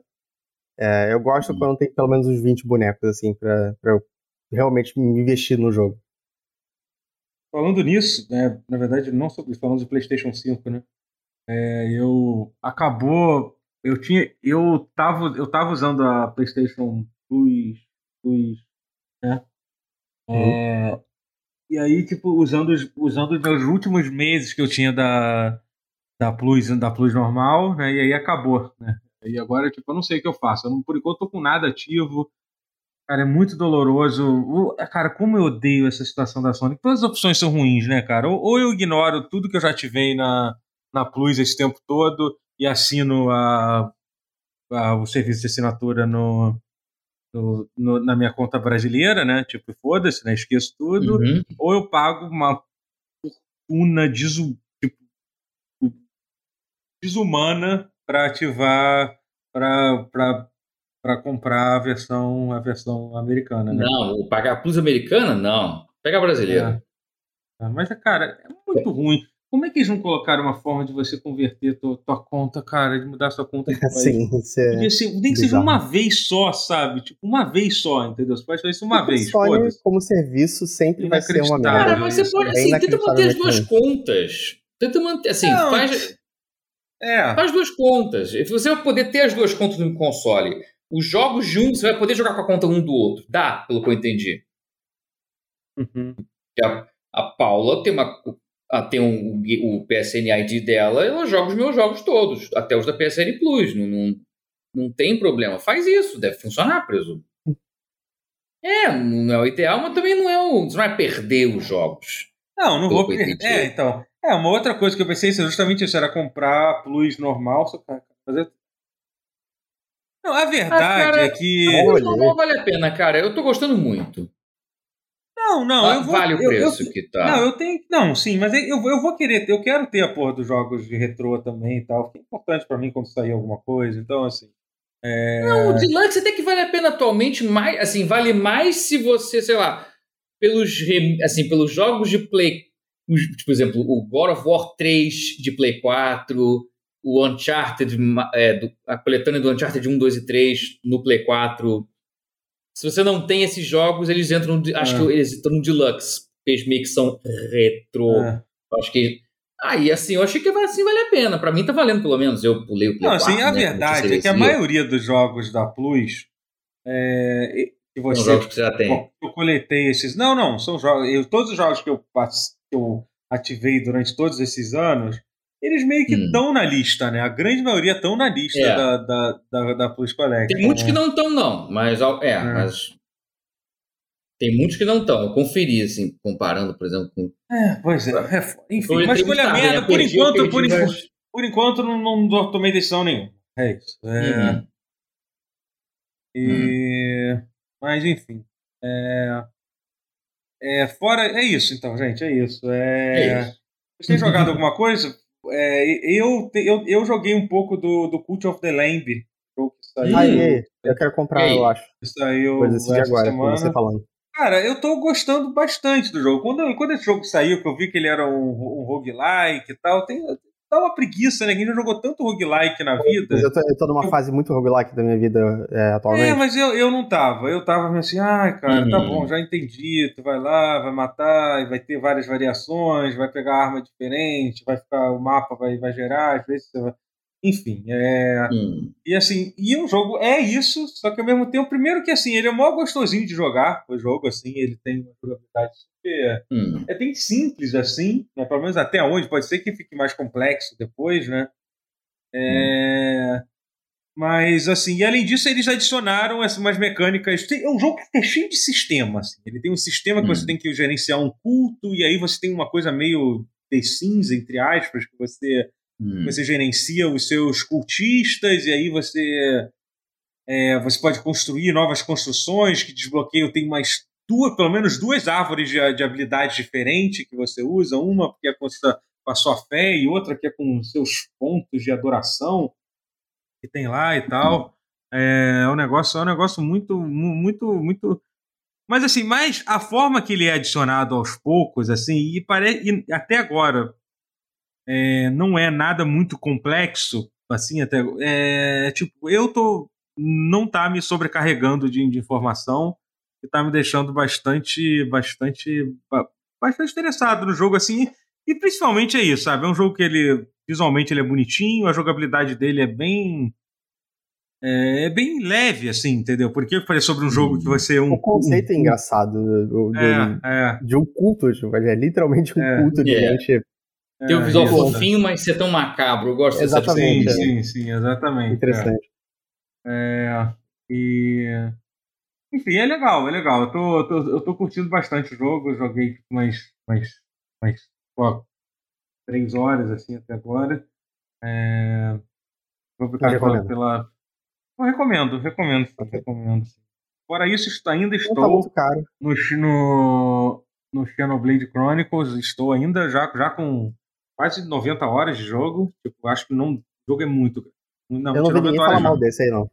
É, eu gosto Hum. quando tem pelo menos uns 20 bonecos, assim, pra, pra eu realmente me investir no jogo. Falando nisso, né, na verdade, não sobre falando de PlayStation 5, né? é, eu acabou. Eu tinha. Eu tava, eu tava usando a PlayStation Plus. Plus né? É, E aí, tipo, usando, os- usando os meus últimos meses que eu tinha da, da Plus, da Plus normal, né? E aí acabou, né? E agora, tipo, eu não sei o que eu faço. Eu não, por enquanto, tô com nada ativo. Cara, é muito doloroso. O- Cara, como eu odeio essa situação da Sony. Todas as opções são ruins, né, cara? Ou, ou eu ignoro tudo que eu já ativei na, na Plus esse tempo todo e assino a, a- o serviço de assinatura no, no- no- na minha conta brasileira, né? Tipo, foda-se, né? Esqueço tudo. Uhum. Ou eu pago uma fortuna tipo, desumana para ativar, para comprar a versão, a versão americana, né? Não, pagar a Plus americana, não. Pega a brasileira. É, Mas, cara, é muito ruim. Como é que eles não colocaram uma forma de você converter tua, tua conta, cara, de mudar sua conta? Sim, isso é. Podia ser, nem que seja uma vez só, sabe? Tipo, uma vez só, entendeu? Você pode fazer isso uma Porque vez, Sony, foda-se. como serviço, sempre vai ser uma merda. Cara, mas você pode, é assim, tenta manter as duas contas. Tenta manter, assim, Não, faz, É, faz duas contas. Você vai poder ter as duas contas no console. Os jogos de um, você vai poder jogar com a conta um do outro. Dá, pelo que eu entendi. Uhum. A, a Paula tem uma. a- tem um, o PSN ID dela, ela joga os meus jogos todos, até os da PSN Plus. Não, não, não tem problema. Faz isso, deve funcionar, presumo. É, não é o ideal, mas também não é o. Você não vai perder os jogos. Não, não vou perder. É, então. É, uma outra coisa que eu pensei é justamente isso, era comprar a Plus normal, só pra fazer. Não, a verdade Ah, cara, é que. Normal vale a pena, cara. Eu tô gostando muito. Não, não, eu vou. vale o eu- eu- preço que tá. Não, eu tenho. Não, sim, mas eu, eu vou querer. Eu quero ter a porra dos jogos de retrô também e tal. Que é importante pra mim quando sair alguma coisa. Então, assim. É... Não, o Deluxe até que vale a pena atualmente, mais, assim, vale mais se você, sei lá, pelos, assim, pelos jogos de Play, os- tipo, por exemplo, o God of War 3 de Play 4, o Uncharted, é, do- a coletânea do Uncharted 1, 2 e 3 no Play 4. Se você não tem esses jogos, eles entram, de- acho É. que eles entram no Deluxe, eles meio que são retro. é. Acho que. Aí, assim, eu achei que assim vale a pena. Pra mim tá valendo, pelo menos. Eu pulei o Play Não, 4. assim, a né, verdade é que a maioria dos jogos da Plus. É, que São você jogos que você já tem. Eu coletei esses. Não, não, são jogos. Eu, todos os jogos que eu, pass- que eu ativei durante todos esses anos, eles meio que Hum. estão na lista, né? A grande maioria estão na lista É. da, da, da, da Plus Collection. Tem muitos né? que não estão, não. Mas, é, É. mas. Tem muitos que não estão. Eu conferi, assim, comparando, por exemplo, com. É, pois é. é enfim, uma escolha merda. né? Por Perdi, enquanto, perdi, por, enquanto, mas- por enquanto não, não, tomei decisão nenhuma. É isso. É, Uhum. E... Mas enfim. É... É, fora. É isso, então, gente. É isso. É... É isso. Vocês têm jogado alguma coisa? É, eu, eu, eu joguei um pouco do, do Cult of the Lamb. jogo que saiu. Aí, aí, eu quero comprar, E aí? eu acho. que saiu Coisa assim de agora, semana. você falando. Cara, eu tô gostando bastante do jogo. Quando, eu- quando esse jogo saiu, que eu vi que ele era um, um roguelike e tal, tem, dá uma preguiça, né? Quem já jogou tanto roguelike na vida. Mas eu tô, eu tô numa fase muito roguelike da minha vida é, atualmente. É, mas eu, eu não tava. Eu tava assim, ai, cara, tá Uhum. bom, já entendi. Tu vai lá, vai matar, vai ter várias variações, vai pegar arma diferente, vai ficar, o mapa vai, vai gerar, às vezes você vai. Enfim, é. Hum. E assim, e o jogo é isso, só que ao mesmo tempo, primeiro que assim, ele é mó gostosinho de jogar, o jogo, assim, ele tem uma jogabilidade super. Hum. É bem simples, assim, né? Pelo menos até onde, pode ser que fique mais complexo depois, né? É. Mas, assim, e além disso, eles adicionaram essas, umas mecânicas. Tem- É um jogo que é cheio de sistema. Assim. Ele tem um sistema que Hum. você tem que gerenciar um culto, e aí você tem uma coisa meio The Sims, entre aspas, que você Hum. você gerencia os seus cultistas e aí você é, você pode construir novas construções que desbloqueiam. Tem mais duas pelo menos duas árvores de, de habilidades diferentes que você usa. Uma que é com a, sua, com a sua fé e outra que é com seus pontos de adoração que tem lá e tal. É, um negócio é um negócio muito mu- muito muito. Mas assim, mas a forma que ele é adicionado aos poucos, assim, e, pare... e até agora é, não é nada muito complexo, assim, até. É, tipo, eu tô. Não tá me sobrecarregando de, de informação e tá me deixando bastante. bastante. bastante interessado no jogo, assim. E principalmente é isso, sabe? É um jogo que ele. Visualmente ele é bonitinho, a jogabilidade dele é bem é, é, bem leve, assim, entendeu? Porque eu falei sobre um jogo que você é um. O conceito um, é engraçado do, do, é, é. de um culto, tipo, é literalmente um é. culto de é. gente. Tem um visual fofinho, mas ser tão macabro. Eu gosto exatamente, dessa Sim, sim, sim, exatamente. Interessante. É. e. Enfim, é legal, é legal. Eu tô, eu tô, eu tô curtindo bastante o jogo. Eu joguei mais, mais, mais ó, três horas assim até agora. É... Vou ficar pela, pela, eu recomendo, recomendo, okay. recomendo. Fora isso, ainda tá estou tá no, no, no Xenoblade Chronicles, estou ainda já, já com quase 90 horas de jogo. Tipo, acho que não, o jogo é muito não, Eu não vi ninguém falar mal desse aí, não.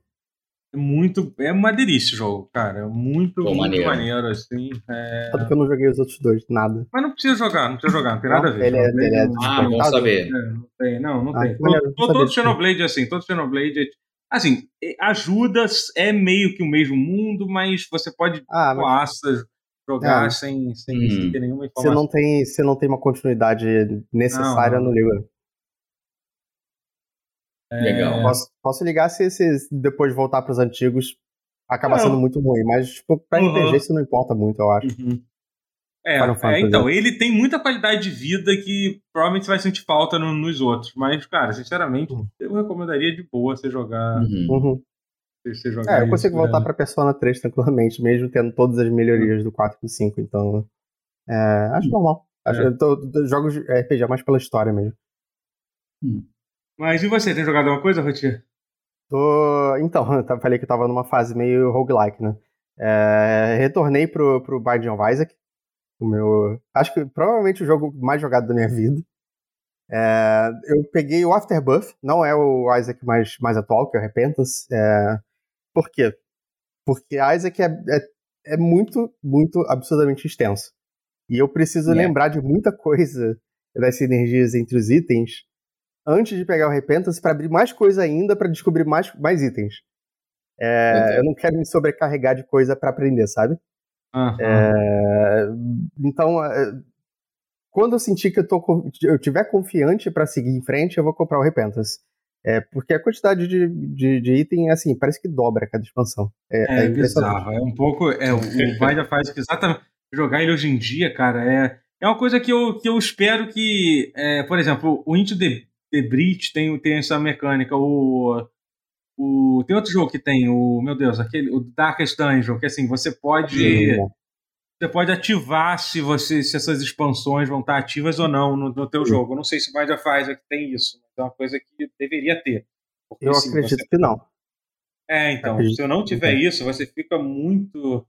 É muito. É uma delícia o jogo, cara. É muito, muito maneiro. maneiro, assim. É... Só que eu não joguei os outros dois, nada. Mas não precisa jogar, não precisa jogar, não tem nada a ver. Ele é, ele é ah, vamos saber. É, não tem, não, não ah, tem. Todo, todo Xenoblade é assim, todo Xenoblade é Assim, ajuda, é meio que o mesmo mundo, mas você pode ah, mas... jogar é. sem, sem hum. ter nenhuma informação. Você não tem, você não tem uma continuidade necessária não, não. no livro. É... Legal. Posso, posso ligar se, se depois voltar para os antigos acaba não. sendo muito ruim, mas tipo, para uhum. RPG isso não importa muito, eu acho. Uhum. É, é, então, ele tem muita qualidade de vida que provavelmente você vai sentir falta no, nos outros. Mas, cara, sinceramente, uhum. eu recomendaria de boa você jogar. Uhum. Você jogar é, eu consigo isso, voltar né? pra Persona 3 tranquilamente, mesmo tendo todas as melhorias do 4 e do 5. Então, é, acho uhum. normal. Acho, é. Eu tô, jogo RPG mais pela história mesmo. Hum. Mas e você, tem jogado alguma coisa, Rotier? Tô... Então, eu falei que eu tava numa fase meio roguelike, né? É, retornei pro, pro Binding of Isaac, o meu. Acho que provavelmente o jogo mais jogado da minha vida. É, eu peguei o Afterbirth, não é o Isaac mais, mais atual, que é o Repentance. É, por quê? Porque Isaac é, é, é, muito, muito absurdamente extenso. E eu preciso yeah. lembrar de muita coisa das sinergias entre os itens antes de pegar o Repentance para abrir mais coisa ainda para descobrir mais, mais itens. É, eu não quero me sobrecarregar de coisa para aprender, sabe? Uhum. É, então, é, quando eu sentir que eu, tô, eu tiver confiante para seguir em frente, eu vou comprar o Repentance. É, porque a quantidade de, de, de, item, assim, parece que dobra cada expansão. É, é, é bizarro. É um pouco. É, o Vaida faz que exatamente. Jogar ele hoje em dia, cara, é, é uma coisa que eu, que eu espero que. É, por exemplo, o Into the, the Breach tem, tem essa mecânica. O, o, tem outro jogo que tem, o meu Deus, aquele, o Darkest Dungeon, que assim, você pode. Sim. Você pode ativar se você se essas expansões vão estar ativas ou não no, no teu jogo. Eu não sei se o Mind of Isaac tem isso, mas é uma coisa que deveria ter. Porque, eu assim, acredito você... que não. É, então, acredito se eu não tiver isso, você fica muito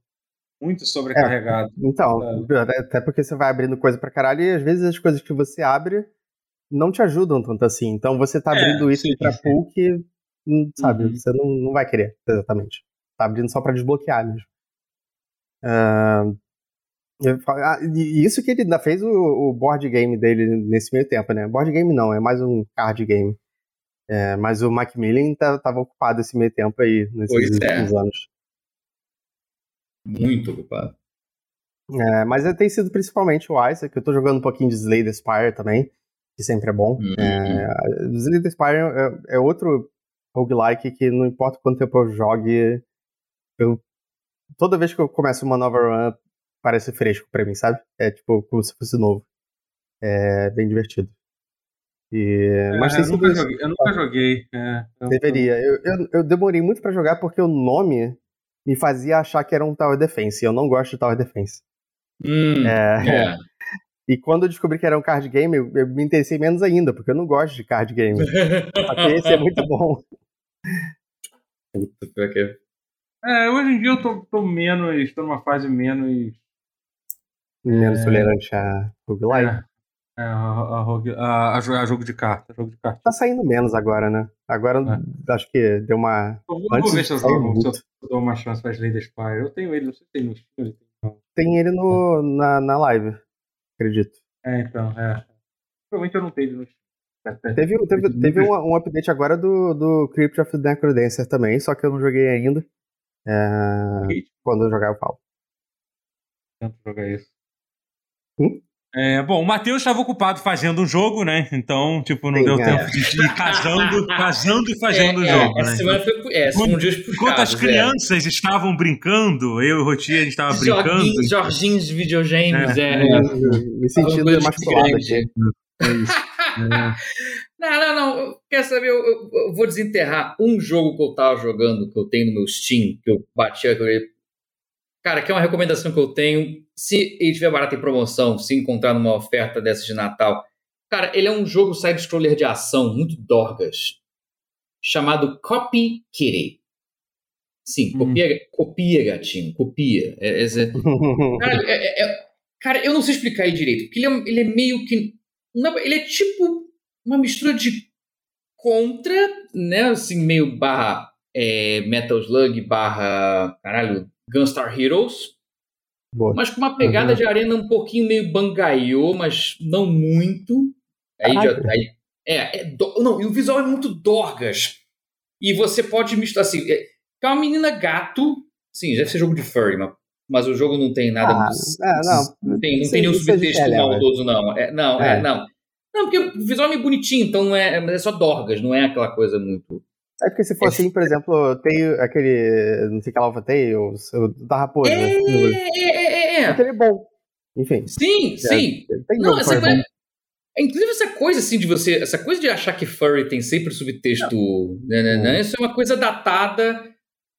muito sobrecarregado. É, então, até porque você vai abrindo coisa pra caralho e às vezes as coisas que você abre não te ajudam tanto assim. Então você tá é, abrindo é, isso pra pool que sabe? Uhum. Você não, não vai querer, exatamente. Tá abrindo só para desbloquear mesmo. Uh, e isso que ele ainda fez o, o, board game dele nesse meio tempo, né? Board game não, é mais um card game. É, mas o Macmillan tá, tava ocupado esse meio tempo aí, nesses pois é. últimos é. anos. Muito ocupado. É, mas tem sido principalmente o Isaac, eu tô jogando um pouquinho de Slay the Spire também, que sempre é bom. Uhum. É, Slay the Spire é, é outro roguelike que não importa quanto tempo eu jogue, eu, toda vez que eu começo uma nova run, parece fresco pra mim, sabe? É tipo como se fosse novo. É bem divertido. E, é, mas eu, nunca joguei, eu nunca joguei. É, eu, Deveria. Eu, eu, eu, demorei muito para jogar porque o nome me fazia achar que era um Tower Defense. E eu não gosto de Tower Defense. Hum, é, é. E quando eu descobri que era um card game, eu, eu me interessei menos ainda, porque eu não gosto de card game. Que esse é muito bom. Puta, que... É, hoje em dia eu tô, tô menos, tô numa fase menos. Menos é... tolerante a roguelike. É, é a, a, a, a, jogo de carta, jogo de carta. Tá saindo menos agora, né? Agora é. acho que deu uma. Eu vou, Antes vou ver se eu, se eu dou uma chance pra Slay Spire. Eu tenho ele, não sei se tem no Steam, ele tem Tem ele no, na, na live, acredito. É, então, é. Provavelmente eu não tenho no Teve, teve, teve um, um, update agora do, do Crypt of the Necrodancer também, só que eu não joguei ainda. É, quando eu jogar, eu falo. Tento jogar isso. Hum? É, bom, o Matheus estava ocupado fazendo um jogo, né? Então, tipo, não Sim, deu é. tempo de ir casando, casando e fazendo o é, jogo. Essa né? semana foi é, um dias Enquanto as é. crianças estavam brincando, eu e o Rotia, a gente estava brincando. Jorginhos de videogames, é. Me sentindo masculado aqui. não, não, não. Quer saber? Eu, eu, eu, vou desenterrar um jogo que eu tava jogando, que eu tenho no meu Steam, que eu bati a Cara, que é uma recomendação que eu tenho. Se ele tiver barato em promoção, se encontrar numa oferta dessas de Natal. Cara, ele é um jogo side-scroller de ação, muito dorgas, chamado Copy Kitty. Sim, hum. copia, hum. copia gatinho, copia. É, é, é cara, é, é, cara, eu não sei explicar ele direito, porque ele é, ele é meio que não, ele é tipo uma mistura de contra, né? Assim, meio barra é, Metal Slug barra, caralho, Gunstar Heroes. Boa. Mas com uma pegada uhum. de arena um pouquinho meio bangaiô, mas não muito. Aí, já, aí é, é do, não, e o visual é muito dorgas. E você pode misturar assim. É, é uma menina gato. Sim, deve ser jogo de furry, mas mas o jogo não tem nada. Ah, é, não, não tem, não tem nenhum subtexto maldoso, não. É, não, é. é. não. Não, porque o visual é meio bonitinho, então não é, é só dorgas, não é aquela coisa muito. É porque se for assim, por exemplo, tem aquele. Não sei o que Lava Tales, da Raposa. É, né? é, é, é. Aquele é bom. Enfim. Sim, sim. Tem não, essa coisa, Inclusive, essa coisa assim de você. Essa coisa de achar que furry tem sempre subtexto. Né, né, né, isso é uma coisa datada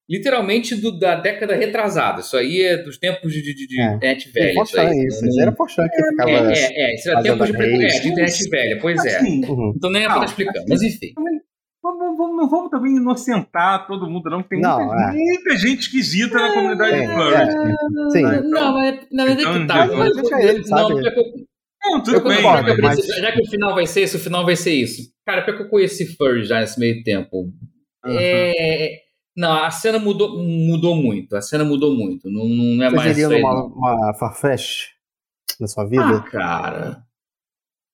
literalmente do, da década retrasada. Isso aí é dos tempos de, de, de é. internet velha. Isso, aí, isso. isso. Era Pochão que ficava. É, é, é isso era tempo de, é, de internet velha, pois é. Assim. Então nem é pra explicando, mas enfim. Vamos, vamos, não vamos também inocentar todo mundo, não. Tem não, muita, é. muita, gente esquisita na comunidade é, furry. É, sim. Não, mas na verdade então, que tá. Mas, deixa ele, sabe? Não, tudo bem. Concordo, mas... Já que o final vai ser isso, o final vai ser isso. Cara, porque eu conheci furry já nesse meio tempo. Uhum. É não, a cena mudou, mudou muito. A cena mudou muito. Não, não é Você mais. Você numa uma Farfetch na sua vida? Ah, cara.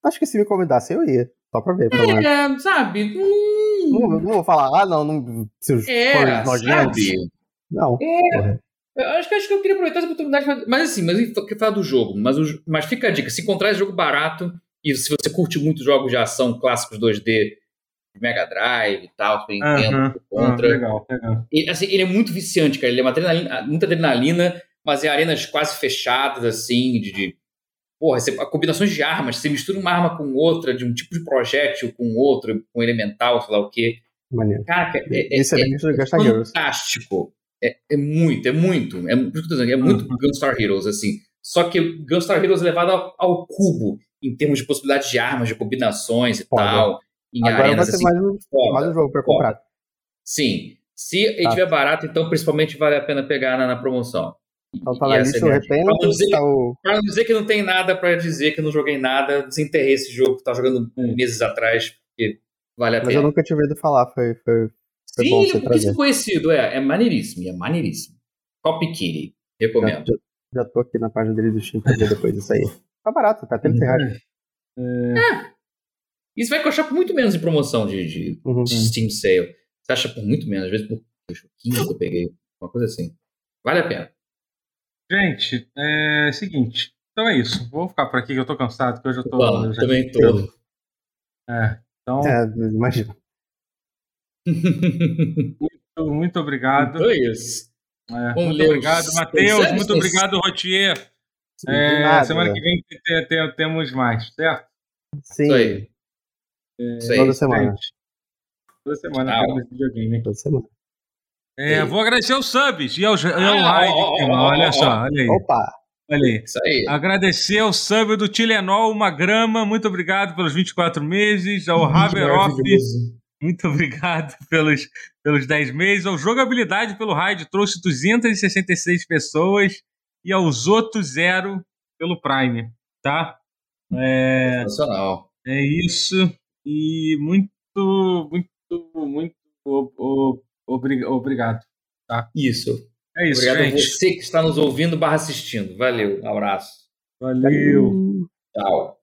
Acho que se me convidasse eu ia. Só pra ver. Pra é, sabe? Hum... Não, não, vou falar, ah, não, não seus é, nojentos. Não. É. Eu acho que, acho que eu queria aproveitar essa oportunidade. Mas assim, mas eu queria falar do jogo. Mas, o, mas fica a dica: se encontrar esse jogo barato, e se você curte muito jogos de ação clássicos 2D Mega Drive e tal, Super Nintendo, contra. legal, legal. E, assim, ele é muito viciante, cara. Ele é uma adrenalina, muita adrenalina, mas é arenas quase fechadas, assim, de. de porra, você, combinações de armas, você mistura uma arma com outra, de um tipo de projétil com outro, com elemental, sei lá o quê. Maneiro. Cara, é, é, Isso é, é, é fantástico. É, é, muito, é muito. É, é muito uhum. Gunstar Heroes, assim. Só que Gunstar Heroes é levado ao, ao, cubo, em termos de possibilidades de armas, de combinações e Foda. tal em Agora arenas vai assim. Mais um, mais um jogo para comprar. Sim. Se ele tá. tiver barato, então principalmente vale a pena pegar na, na promoção. Então tá Repente. Para não, dizer, tá o... não dizer que não tem nada para dizer que não joguei nada, desenterrei esse jogo que tá jogando meses atrás, porque vale a Mas pena. Mas eu nunca tinha ouvido falar, foi, foi, foi Sim, bom você trazer. conhecido, é, é maneiríssimo, é maneiríssimo. Copy Kitty, recomendo. Já, já, já, tô aqui na página dele do Steam pra ver depois disso aí. Tá barato, tá 30 reais. É. é. Isso vai achar por muito menos em promoção de, de, uhum. de, Steam Sale. Você acha por muito menos, às vezes por 15 que eu peguei, uma coisa assim. Vale a pena. Gente, é seguinte. Então é isso. Vou ficar por aqui que eu tô cansado, que hoje eu tô. Bom, eu já também tô. É, então. É, imagina. muito, muito obrigado. Então é isso. É, muito obrigado, Matheus. Muito obrigado, Rotier. É, semana que vem temos mais, certo? Sim. Isso aí. É, toda semana. Toda semana temos videogame. Toda semana. É, vou agradecer aos subs e ao, ah, like. Oh, oh, olha só, olha aí. Opa! Olha aí. Isso aí. Agradecer ao sub do Tilenol, uma grama. Muito obrigado pelos 24 meses. Ao Haveroff. Muito obrigado pelos, pelos 10 meses. Ao Jogabilidade pelo Raid, trouxe 266 pessoas. E aos outros zero pelo Prime, tá? É, Sensacional. É isso. E muito, muito, muito obrigado. Tá? Isso. É isso, Obrigado gente. a você que está nos ouvindo barra assistindo. Valeu, um abraço. Valeu. Tchau.